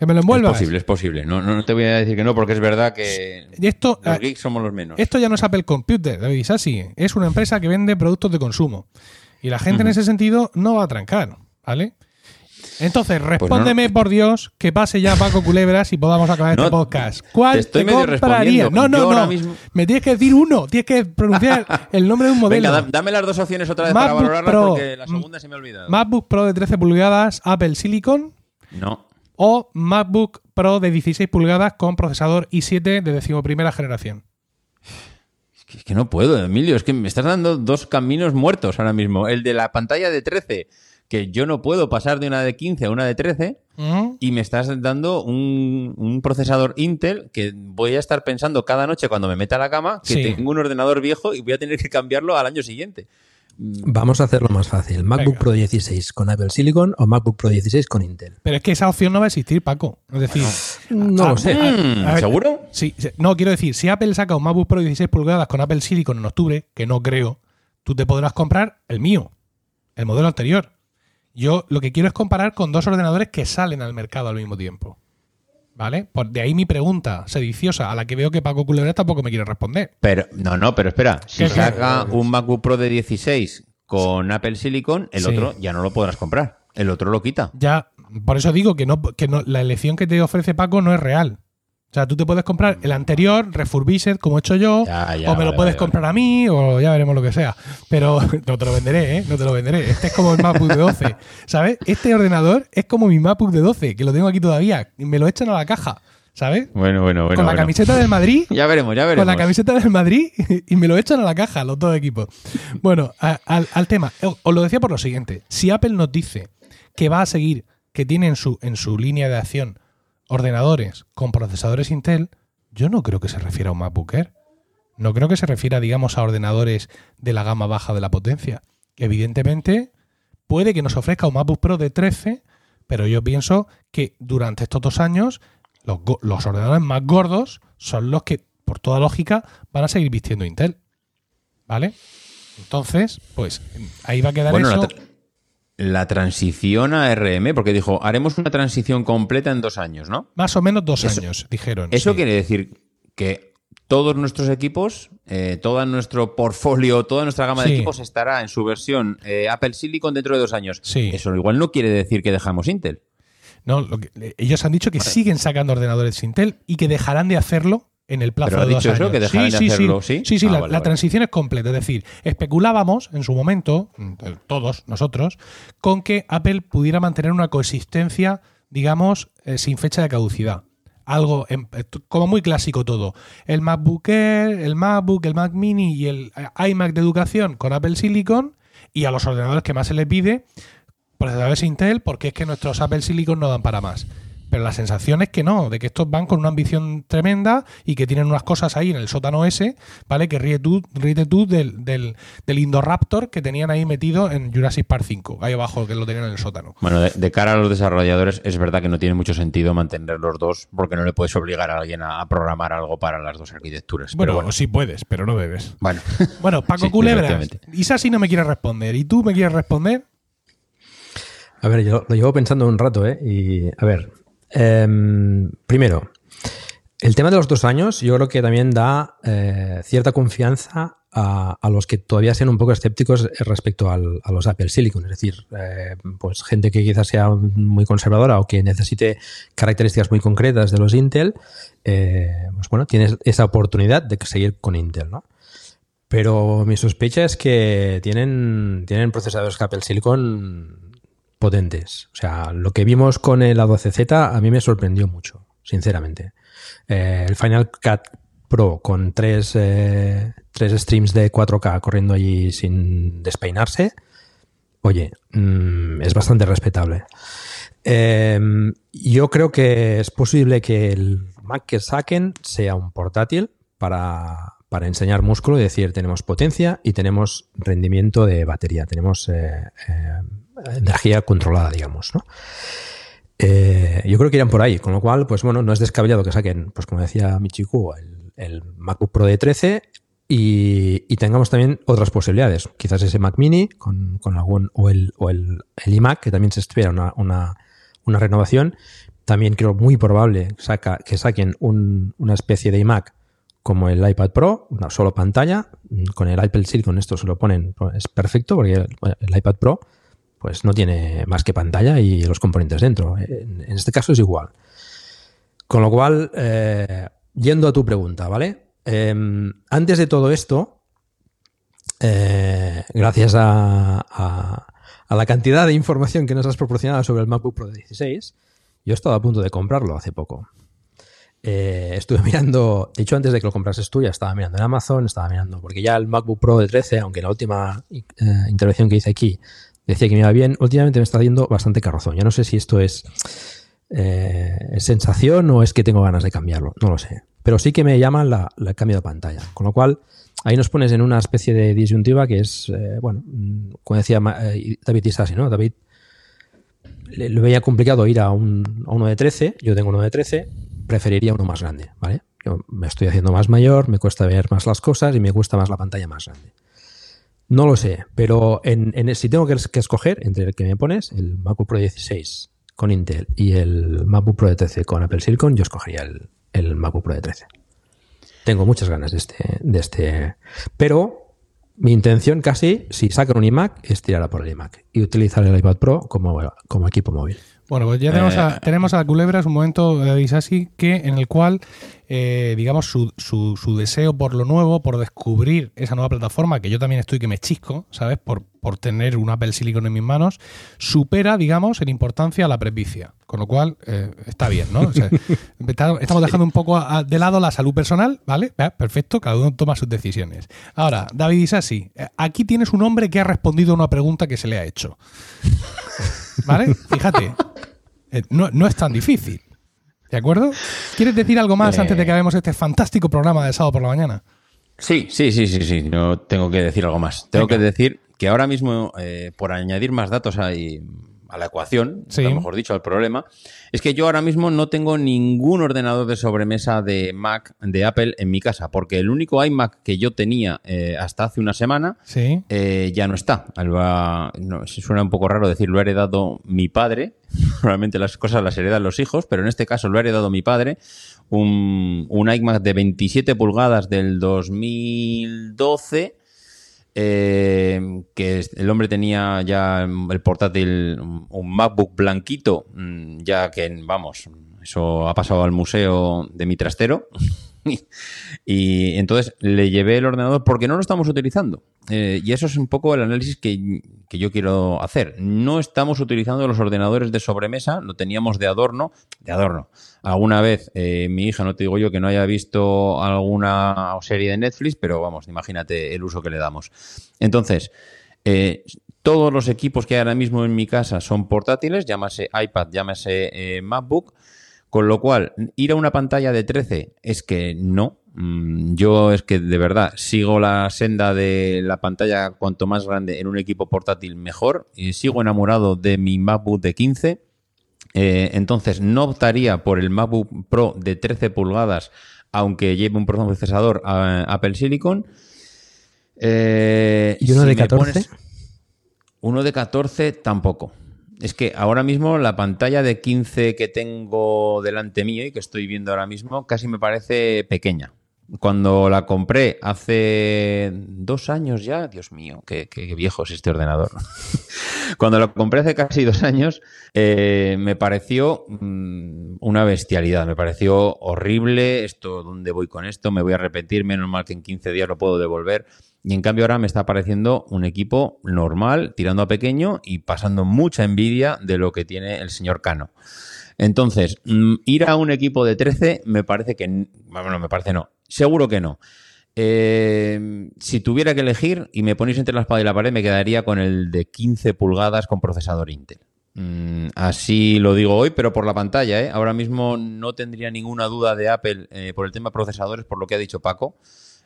Que me lo envuelvas. Es posible, es posible. No, no, te voy a decir que no, porque es verdad que esto, los geeks somos los menos. Esto ya no es Apple Computer, David así. Es una empresa que vende productos de consumo. Y la gente en ese sentido no va a trancar, ¿vale? Entonces, pues respóndeme, por Dios, que pase ya Paco Culebras y podamos acabar este podcast. ¿Cuál te, estoy compraría? No, no, no. Me tienes que decir uno. Tienes que pronunciar el nombre de un modelo. Venga, dame las dos opciones otra vez para valorarlas porque la segunda se me ha olvidado. MacBook Pro de 13 pulgadas, Apple Silicon. No o MacBook Pro de 16 pulgadas con procesador i7 de decimoprimera generación. Es que, no puedo, Emilio, es que me estás dando dos caminos muertos ahora mismo. El de la pantalla de 13, que yo no puedo pasar de una de 15 a una de 13, mm. y me estás dando un, procesador Intel que voy a estar pensando cada noche cuando me meta a la cama que tengo un ordenador viejo y voy a tener que cambiarlo al año siguiente. Mm. Vamos a hacerlo más fácil. MacBook Pro 16 con Apple Silicon o MacBook Pro 16 con Intel. Pero es que esa opción no va a existir, Paco. Es decir, no lo sé. ¿Seguro? Sí, no, quiero decir, si Apple saca un MacBook Pro 16 pulgadas con Apple Silicon en octubre, que no creo, tú te podrás comprar el mío, el modelo anterior. Yo lo que quiero es comparar con dos ordenadores que salen al mercado al mismo tiempo. ¿Vale? Por de ahí mi pregunta sediciosa, a la que veo que Paco Culebra tampoco me quiere responder. Pero, no, no, pero espera. Si saca un MacBook Pro de 16 con Apple Silicon, el otro ya no lo podrás comprar. El otro lo quita. Ya, por eso digo que no, que no, la elección que te ofrece Paco no es real. O sea, tú te puedes comprar el anterior, refurbished, como he hecho yo, o me lo puedes comprar a mí, o ya veremos lo que sea. Pero no te lo venderé, ¿eh? No te lo venderé. Este es como el MacBook de 12, ¿sabes? Este ordenador es como mi MacBook de 12, que lo tengo aquí todavía. Me lo echan a la caja, ¿sabes? Bueno, bueno, bueno. Con la camiseta del Madrid. ya veremos, ya veremos. Con la camiseta del Madrid y me lo echan a la caja, los dos equipos. Bueno, al, al tema. Os lo decía por lo siguiente. Si Apple nos dice que va a seguir, que tiene en su, en su línea de acción ordenadores con procesadores Intel, yo no creo que se refiera a un MacBook Air. No creo que se refiera, digamos, a ordenadores de la gama baja de la potencia. Evidentemente, puede que nos ofrezca un MacBook Pro de 13, pero yo pienso que durante estos dos años los, ordenadores más gordos son los que, por toda lógica, van a seguir vistiendo Intel. ¿Vale? Entonces, pues ahí va a quedar eso la transición a RM, porque dijo, haremos una transición completa en dos años, ¿no? Más o menos dos años, dijeron. Eso quiere decir que todos nuestros equipos, eh, todo nuestro portfolio, toda nuestra gama de equipos estará en su versión eh, Apple Silicon dentro de dos años. Sí. Eso igual no quiere decir que dejamos Intel. No, ellos han dicho que siguen sacando ordenadores Intel y que dejarán de hacerlo en el plazo de dos años. Eso, que sí, sí, de hacerlo, sí. Sí, sí, ah, la, transición es completa. Es decir, especulábamos en su momento, todos nosotros, con que Apple pudiera mantener una coexistencia, digamos, eh, sin fecha de caducidad. Algo como muy clásico todo. El MacBook Air, el MacBook, el Mac Mini y el eh, iMac de educación con Apple Silicon y a los ordenadores que más se les pide, procesadores Intel, porque es que nuestros Apple Silicon no dan para más. Pero la sensación es que no, de que estos van con una ambición tremenda y que tienen unas cosas ahí en el sótano ese, ¿vale? Que ríe tú, ríete tú del, del, del Indoraptor que tenían ahí metido en Jurassic Park 5, ahí abajo, que lo tenían en el sótano. Bueno, de, de cara a los desarrolladores, es verdad que no tiene mucho sentido mantener los dos, porque no le puedes obligar a alguien a, a programar algo para las dos arquitecturas. Bueno, Pero bueno, sí puedes, pero no debes. bueno. Bueno, Paco Sí, Culebras. Isa sí no me quiere responder. ¿Y tú me quieres responder? A ver, yo lo llevo pensando un rato, ¿eh? Y, a ver, em, primero, el tema de los dos años yo creo que también da eh, cierta confianza a, los que todavía sean un poco escépticos respecto al- a los Apple Silicon. Es decir, eh, pues gente que quizás sea muy conservadora o que necesite características muy concretas de los Intel, eh, pues bueno, tienes esa oportunidad de seguir con Intel, ¿no? Pero mi sospecha es que tienen, tienen procesadores Apple Silicon potentes. O sea, lo que vimos con el A12Z a mí me sorprendió mucho, sinceramente. Eh, el Final Cut Pro con tres, eh, tres streams de 4K corriendo allí sin despeinarse, oye, mm, es bastante respetable. Eh, yo creo que es posible que el Mac que saquen sea un portátil para, para enseñar músculo y decir tenemos potencia y tenemos rendimiento de batería, tenemos eh, energía controlada, digamos, ¿no? Eh, yo creo que irán por ahí, con lo cual, pues bueno, no es descabellado que saquen, pues como decía Michiku, el, el MacBook Pro de 13 y, tengamos también otras posibilidades. Quizás ese Mac Mini con, con algún, o el, o el, el iMac, que también se espera una, una, una renovación. También creo muy probable saca, que saquen un- una especie de iMac como el iPad Pro, una solo pantalla. Con el Apple Silicon esto se lo ponen, pues, es perfecto porque el iPad Pro pues no tiene más que pantalla y los componentes dentro. En, este caso es igual. Con lo cual, eh, yendo a tu pregunta, ¿vale? Eh, antes de todo esto, eh, gracias a, a- a la cantidad de información que nos has proporcionado sobre el MacBook Pro de 16, yo he estado a punto de comprarlo hace poco. Eh, estuve mirando, de hecho antes de que lo comprases tú ya estaba mirando en Amazon, estaba mirando, porque ya el MacBook Pro de 13, aunque la última intervención que hice aquí decía que me iba bien, últimamente me está dando bastante carrozón. Yo no sé si esto es eh, ¿es sensación o es que tengo ganas de cambiarlo, no lo sé. Pero sí que me llama la, la cambio de pantalla. Con lo cual, ahí nos pones en una especie de disyuntiva que es, eh, bueno, mm, como decía eh, David Isasi, ¿no? David le, veía complicado ir a, un, a uno de 13, yo tengo uno de 13, preferiría uno más grande, ¿vale? Yo me estoy haciendo más mayor, me cuesta ver más las cosas y me gusta más la pantalla más grande. No lo sé, pero en, en- si tengo que, escoger entre el que me pones, el MacBook Pro 16 con Intel y el MacBook Pro de 13 con Apple Silicon, yo escogería el, el MacBook Pro de 13. Tengo muchas ganas de este, de este. Pero mi intención casi, si sacan un iMac, es tirar a por el iMac y utilizar el iPad Pro como, como equipo móvil. Bueno, pues ya tenemos, a, Eh. tenemos a Culebras un momento de Isasi que en el cual, eh, digamos, su, su, su deseo por lo nuevo, por descubrir esa nueva plataforma, que yo también estoy que me chisco, ¿sabes? Por, por tener un Apple Silicon en mis manos, supera, digamos, en importancia a la presbicia. Con lo cual, eh, está bien, ¿no? O sea, estamos dejando un poco a- a- de lado la salud personal, ¿vale? Eh, Perfecto, cada uno toma sus decisiones. Ahora, David Isasi, eh, aquí tienes un hombre que ha respondido a una pregunta que se le ha hecho. ¿Vale? Fíjate. Eh, no, no es tan difícil. ¿De acuerdo? ¿Quieres decir algo más Eh. antes de que hagamos este fantástico programa de sábado por la mañana? Sí, sí, sí, sí, sí. No tengo que decir algo más. Tengo Venga. que decir que ahora mismo, eh, por añadir más datos ahí a la ecuación, Sí. o mejor dicho, al problema, es que yo ahora mismo no tengo ningún ordenador de sobremesa de Mac de Apple en mi casa, porque el único iMac que yo tenía eh, hasta hace una semana Sí. eh, ya no está. Alba- no, suena un poco raro decir lo ha heredado mi padre. Probablemente las cosas las heredan los hijos, pero en este caso lo ha heredado mi padre. Un, un iMac de 27 pulgadas del 2012. Eh, que el hombre tenía ya el portátil, un un MacBook blanquito, mm, ya que, vamos, eso ha pasado al museo de mi trastero. Y entonces le llevé el ordenador porque no lo estamos utilizando. Eh, y eso es un poco el análisis que, que yo quiero hacer. No estamos utilizando los ordenadores de sobremesa, lo teníamos de adorno. De adorno. Alguna vez eh, mi hija, no te digo yo que no haya visto alguna serie de Netflix, pero vamos, imagínate el uso que le damos. Entonces, eh, todos los equipos que hay ahora mismo en mi casa son portátiles, llámase iPad, llámase MacBook. Con lo cual, ir a una pantalla de 13 es que no. Mm, yo es que de verdad sigo la senda de la pantalla cuanto más grande en un equipo portátil mejor. Y sigo enamorado de mi MacBook de 15. Eh, entonces no optaría por el MacBook Pro de 13 pulgadas, aunque lleve un procesador a Apple Silicon. Eh, ¿Y uno de 14? uno de 14 tampoco. Es que ahora mismo la pantalla de 15 que tengo delante mío y que estoy viendo ahora mismo casi me parece pequeña. Cuando la compré hace dos años ya, Dios mío, qué, viejo es este ordenador. Cuando la compré hace casi dos años, eh, me pareció mm, una bestialidad, me pareció horrible. Esto, ¿dónde voy con esto? Me voy a repetir, menos mal que en 15 días lo puedo devolver. Y en cambio ahora me está pareciendo un equipo normal, tirando a pequeño y pasando mucha envidia de lo que tiene el señor Cano. Entonces, mm, ir a un equipo de 13 me parece que... Bueno, me parece no. Seguro que no. Eh, si tuviera que elegir y me ponéis entre la espada y la pared, me quedaría con el de 15 pulgadas con procesador Intel. Mm, así lo digo hoy, pero por la pantalla. ¿eh? Ahora mismo no tendría ninguna duda de Apple eh, por el tema procesadores, por lo que ha dicho Paco.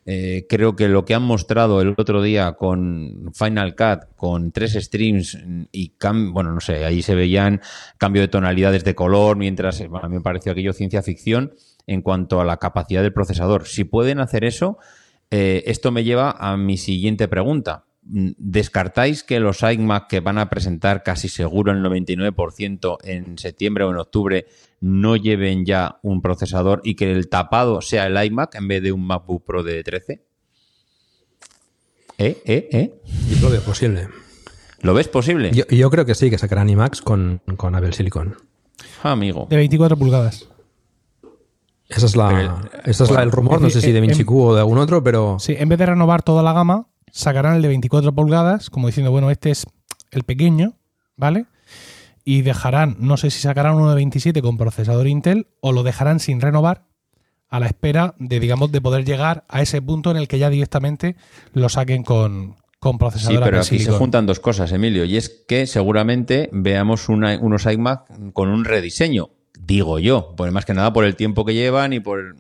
Eh, creo que lo que han mostrado el otro día con Final Cut, con tres streams y, bueno, no sé, ahí se veían cambio de tonalidades de color, mientras a mí me pareció aquello ciencia ficción en cuanto a la capacidad del procesador. Si pueden hacer eso, eh, esto me lleva a mi siguiente pregunta. ¿Descartáis que los iMac que van a presentar casi seguro el 99% en septiembre o en octubre no lleven ya un procesador y que el tapado sea el iMac en vez de un MacBook Pro de 13? ¿Eh? ¿Eh? ¿Eh? Yo lo veo posible. ¿Lo ves posible? Yo, creo que sí, que sacarán iMacs con, con Apple Silicon. Ah, amigo. De 24 pulgadas. Esa es la, es la, el rumor, no sé si de Vinci Q o de algún otro, pero... Sí, en vez de renovar toda la gama, sacarán el de 24 pulgadas, como diciendo, bueno, este es el pequeño, ¿vale? Y dejarán, no sé si sacarán uno de 27 con procesador Intel o lo dejarán sin renovar a la espera de, digamos, de poder llegar a ese punto en el que ya directamente lo saquen con, con procesador. Sí, pero aquí se juntan dos cosas, Emilio, y es que seguramente veamos unos iMac con un rediseño, digo yo, pues más que nada por el tiempo que llevan y por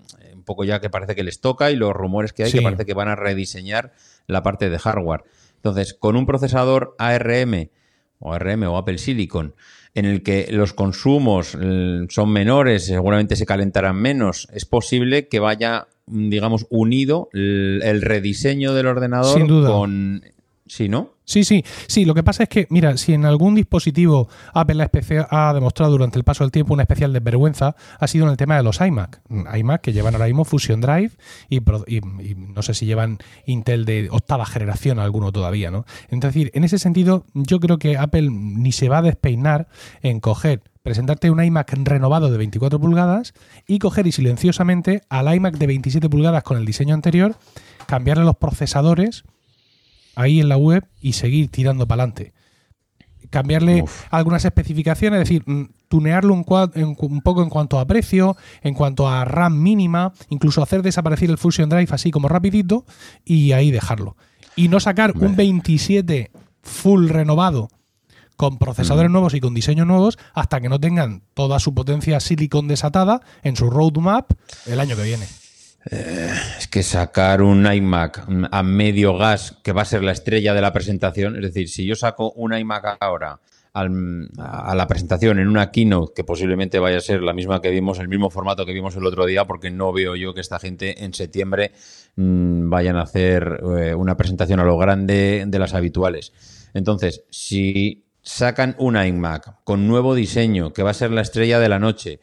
un poco ya que parece que les toca y los rumores que hay que parece que van a rediseñar la parte de hardware. Entonces, con un procesador ARM o ARM o Apple Silicon, en el que los consumos mm, son menores, seguramente se calentarán menos, es posible que vaya, mm, digamos, unido el, rediseño del ordenador Sin duda. con... ¿Sí, no? Sí, sí, sí. Lo que pasa es que, mira, si en algún dispositivo Apple ha demostrado durante el paso del tiempo una especial desvergüenza, ha sido en el tema de los iMac. iMac que llevan ahora mismo Fusion Drive y, no sé si llevan Intel de octava generación alguno todavía, ¿no? Entonces, en ese sentido, yo creo que Apple ni se va a despeinar en coger presentarte un iMac renovado de 24 pulgadas y coger y silenciosamente al iMac de 27 pulgadas con el diseño anterior, cambiarle los procesadores ahí en la web y seguir tirando para adelante. Cambiarle algunas especificaciones, es decir, mm, tunearlo un, un, poco en cuanto a precio, en cuanto a RAM mínima, incluso hacer desaparecer el Fusion Drive así como rapidito y ahí dejarlo. Y no sacar un 27 full renovado con procesadores mm. nuevos y con diseños nuevos hasta que no tengan toda su potencia silicon desatada en su roadmap el año que viene. Eh, es que sacar un iMac a medio gas, que va a ser la estrella de la presentación, es decir, si yo saco un iMac ahora a la presentación en una keynote, que posiblemente vaya a ser la misma que vimos, el mismo formato que vimos el otro día, porque no veo yo que esta gente en septiembre mm, vayan a hacer eh, una presentación a lo grande de las habituales. Entonces, si sacan un iMac con nuevo diseño, que va a ser la estrella de la noche,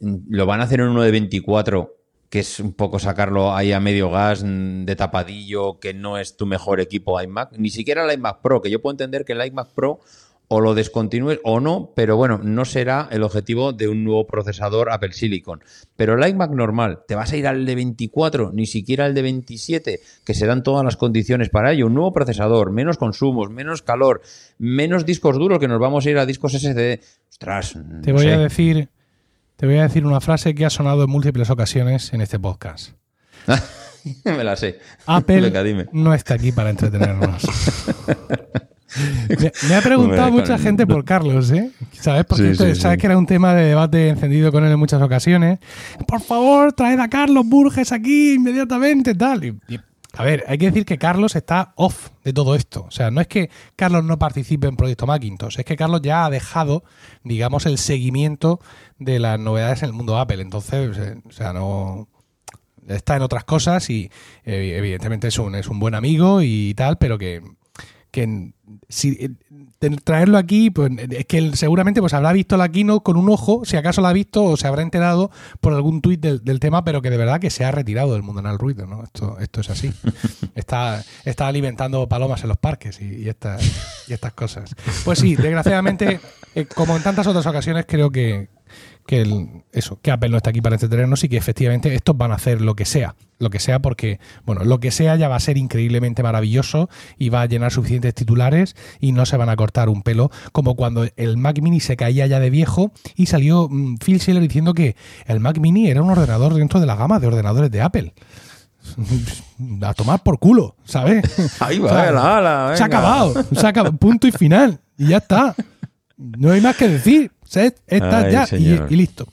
mm, lo van a hacer en uno de 24 que es un poco sacarlo ahí a medio gas mm, de tapadillo, que no es tu mejor equipo iMac, ni siquiera el iMac Pro, que yo puedo entender que el iMac Pro o lo descontinúes o no, pero bueno, no será el objetivo de un nuevo procesador Apple Silicon. Pero el iMac normal, te vas a ir al de 24, ni siquiera al de 27, que serán todas las condiciones para ello. Un nuevo procesador, menos consumos, menos calor, menos discos duros, que nos vamos a ir a discos SSD. Ostras, te voy a decir te voy a decir una frase que ha sonado en múltiples ocasiones en este podcast. Me la sé. Apple no está aquí para entretenernos. me, ha preguntado mucha gente por Carlos, ¿eh? ¿Sabes? Porque sabes que era un tema de debate encendido con él en muchas ocasiones. Por favor, traed a Carlos Burges aquí inmediatamente, tal. Y, a ver, hay que decir que Carlos está off de todo esto. O sea, no es que Carlos no participe en Proyecto Macintosh, es que Carlos ya ha dejado, digamos, el seguimiento de las novedades en el mundo Apple. Entonces, eh, o sea, no está en otras cosas y eh, evidentemente es un, es un buen amigo y tal, pero que, que si, traerlo aquí, pues es que él seguramente pues habrá visto la keynote con un ojo, si acaso la ha visto o se habrá enterado por algún tuit del, tema, pero que de verdad que se ha retirado del mundo el ruido, ¿no? Esto, esto es así. está, está alimentando palomas en los parques y, estas, y estas cosas. Pues sí, desgraciadamente, eh, como en tantas otras ocasiones, creo que, que el, eso, que Apple no está aquí para entretenernos y que efectivamente estos van a hacer lo que sea, lo que sea porque, bueno, lo que sea ya va a ser increíblemente maravilloso y va a llenar suficientes titulares y no se van a cortar un pelo, como cuando el Mac Mini se caía ya de viejo y salió mm, Phil Schiller diciendo que el Mac Mini era un ordenador dentro de la gama de ordenadores de Apple. A tomar por culo, ¿sabes? Ahí va, Se ha acabado, se ha acabado, punto y final. Y ya está. No hay más que decir. Está ya y, listo.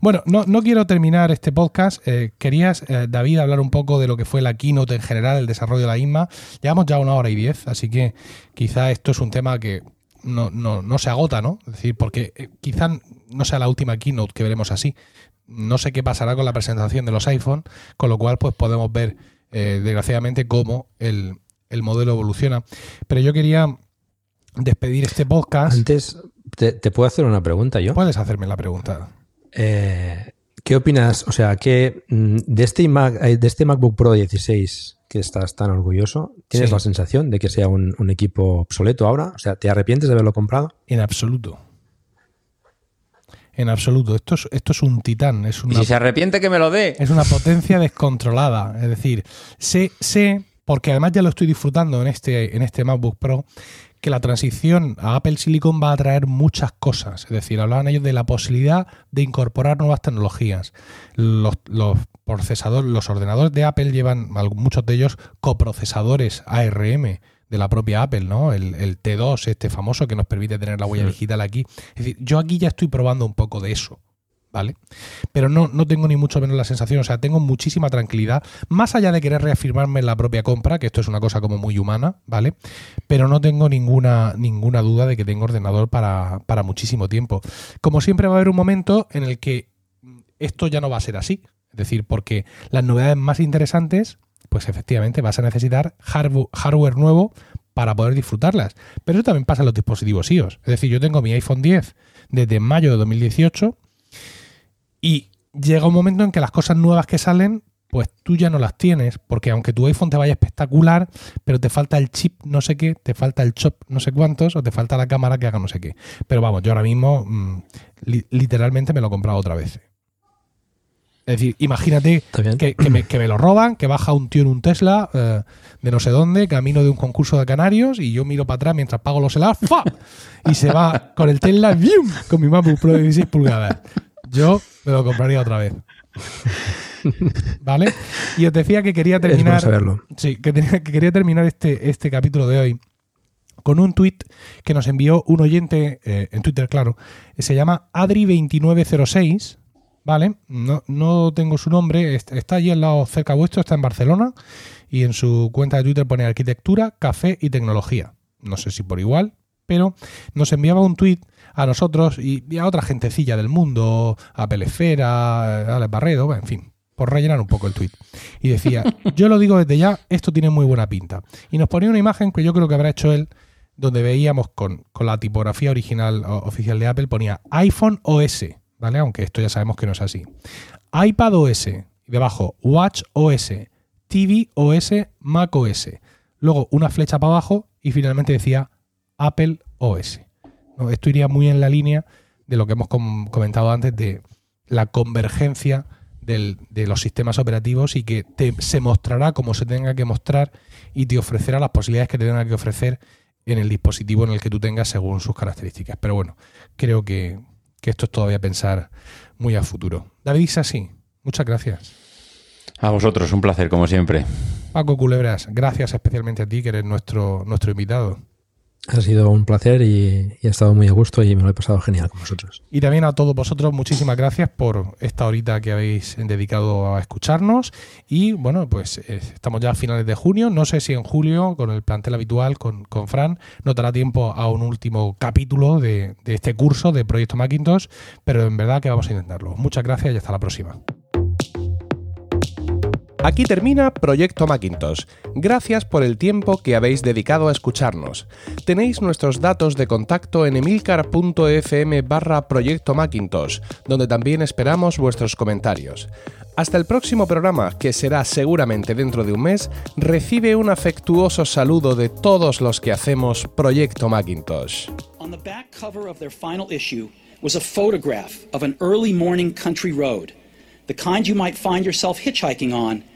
Bueno, no, no, quiero terminar este podcast. Eh, querías, eh, David, hablar un poco de lo que fue la keynote en general, el desarrollo de la ISMA. Llevamos ya una hora y diez, así que quizá esto es un tema que no, no, se agota, ¿no? Es decir, porque eh, quizá no sea la última keynote que veremos así. No sé qué pasará con la presentación de los iPhone, con lo cual pues podemos ver, desgraciadamente, cómo el, el modelo evoluciona. Pero yo quería despedir este podcast. Antes, ¿Te, puedo hacer una pregunta yo? Puedes hacerme la pregunta. Eh, ¿Qué opinas? O sea, que mm, de este, Mac, eh, de este MacBook Pro 16 que estás tan orgulloso, ¿tienes la sensación de que sea un, equipo obsoleto ahora? O sea, ¿te arrepientes de haberlo comprado? En absoluto. En absoluto. Esto es, esto es un titán. Es una, si se arrepiente, que me lo dé. Es una potencia descontrolada. Es decir, sé, sé, porque además ya lo estoy disfrutando en este, en este MacBook Pro, que la transición a Apple Silicon va a traer muchas cosas. Es decir, hablaban ellos de la posibilidad de incorporar nuevas tecnologías. Los, procesadores, los ordenadores de Apple llevan, muchos de ellos, coprocesadores ARM de la propia Apple, ¿no? El, el, T2, este famoso que nos permite tener la huella digital aquí. Es decir, yo aquí ya estoy probando un poco de eso. ¿Vale? Pero no, no tengo ni mucho menos la sensación, o sea, tengo muchísima tranquilidad, más allá de querer reafirmarme en la propia compra, que esto es una cosa como muy humana, ¿vale? Pero no tengo ninguna, ninguna duda de que tengo ordenador para, para muchísimo tiempo. Como siempre va a haber un momento en el que esto ya no va a ser así, es decir, porque las novedades más interesantes, pues efectivamente vas a necesitar hardware nuevo para poder disfrutarlas. Pero eso también pasa en los dispositivos iOS. Es decir, yo tengo mi iPhone 10 desde mayo de 2018 y llega un momento en que las cosas nuevas que salen, pues tú ya no las tienes, porque aunque tu iPhone te vaya espectacular, pero te falta el chip no sé qué, te falta el chop no sé cuántos, o te falta la cámara que haga no sé qué. Pero vamos, yo ahora mismo mm, literalmente me lo he comprado otra vez. Es decir, imagínate que, me, lo roban, que baja un tío en un Tesla eh, de no sé dónde, camino de un concurso de canarios, y yo miro para atrás mientras pago los helados, y se va con el Tesla, con mi MacBook Pro de 16 pulgadas. Yo me lo compraría otra vez. ¿Vale? Y os decía que quería terminar. Sí, que, quería terminar este, este capítulo de hoy con un tuit que nos envió un oyente eh, en Twitter, claro. Se llama Adri2906. ¿Vale? No, no tengo su nombre. Está allí al lado cerca vuestro, está en Barcelona. Y en su cuenta de Twitter pone arquitectura, café y tecnología. No sé si por igual, pero nos enviaba un tuit a nosotros y, a otra gentecilla del mundo, a Pelefera, a Alex Barredo, en fin, por rellenar un poco el tuit. Y decía, yo lo digo desde ya, esto tiene muy buena pinta. Y nos ponía una imagen que yo creo que habrá hecho él, donde veíamos con, la tipografía original oficial de Apple, ponía iPhone OS, ¿vale? Aunque esto ya sabemos que no es así. iPad OS, y debajo Watch OS, TV OS, Mac OS. Luego una flecha para abajo y finalmente decía Apple OS. Esto iría muy en la línea de lo que hemos comentado antes de la convergencia de los sistemas operativos y que se mostrará como se tenga que mostrar y te ofrecerá las posibilidades que te tenga que ofrecer en el dispositivo en el que tú tengas según sus características. Pero bueno, creo que, esto es todavía pensar muy a futuro. David así muchas gracias. A vosotros, un placer como siempre. Paco Culebras, gracias especialmente a ti que eres nuestro, nuestro invitado. Ha sido un placer y, he estado muy a gusto y me lo he pasado genial con vosotros. Y también a todos vosotros, muchísimas gracias por esta horita que habéis dedicado a escucharnos. Y bueno, pues eh, estamos ya a finales de junio. No sé si en julio, con el plantel habitual, con, con Fran, nos dará tiempo a un último capítulo de, de este curso de Proyecto Macintosh, pero en verdad que vamos a intentarlo. Muchas gracias y hasta la próxima. Aquí termina Proyecto Macintosh. Gracias por el tiempo que habéis dedicado a escucharnos. Tenéis nuestros datos de contacto en emilcar.fm barra Proyecto Macintosh, donde también esperamos vuestros comentarios. Hasta el próximo programa, que será seguramente dentro de un mes, recibe un afectuoso saludo de todos los que hacemos Proyecto Macintosh. On the back cover of their final issue was a photograph of an early morning country road, the kind you might find yourself hitchhiking on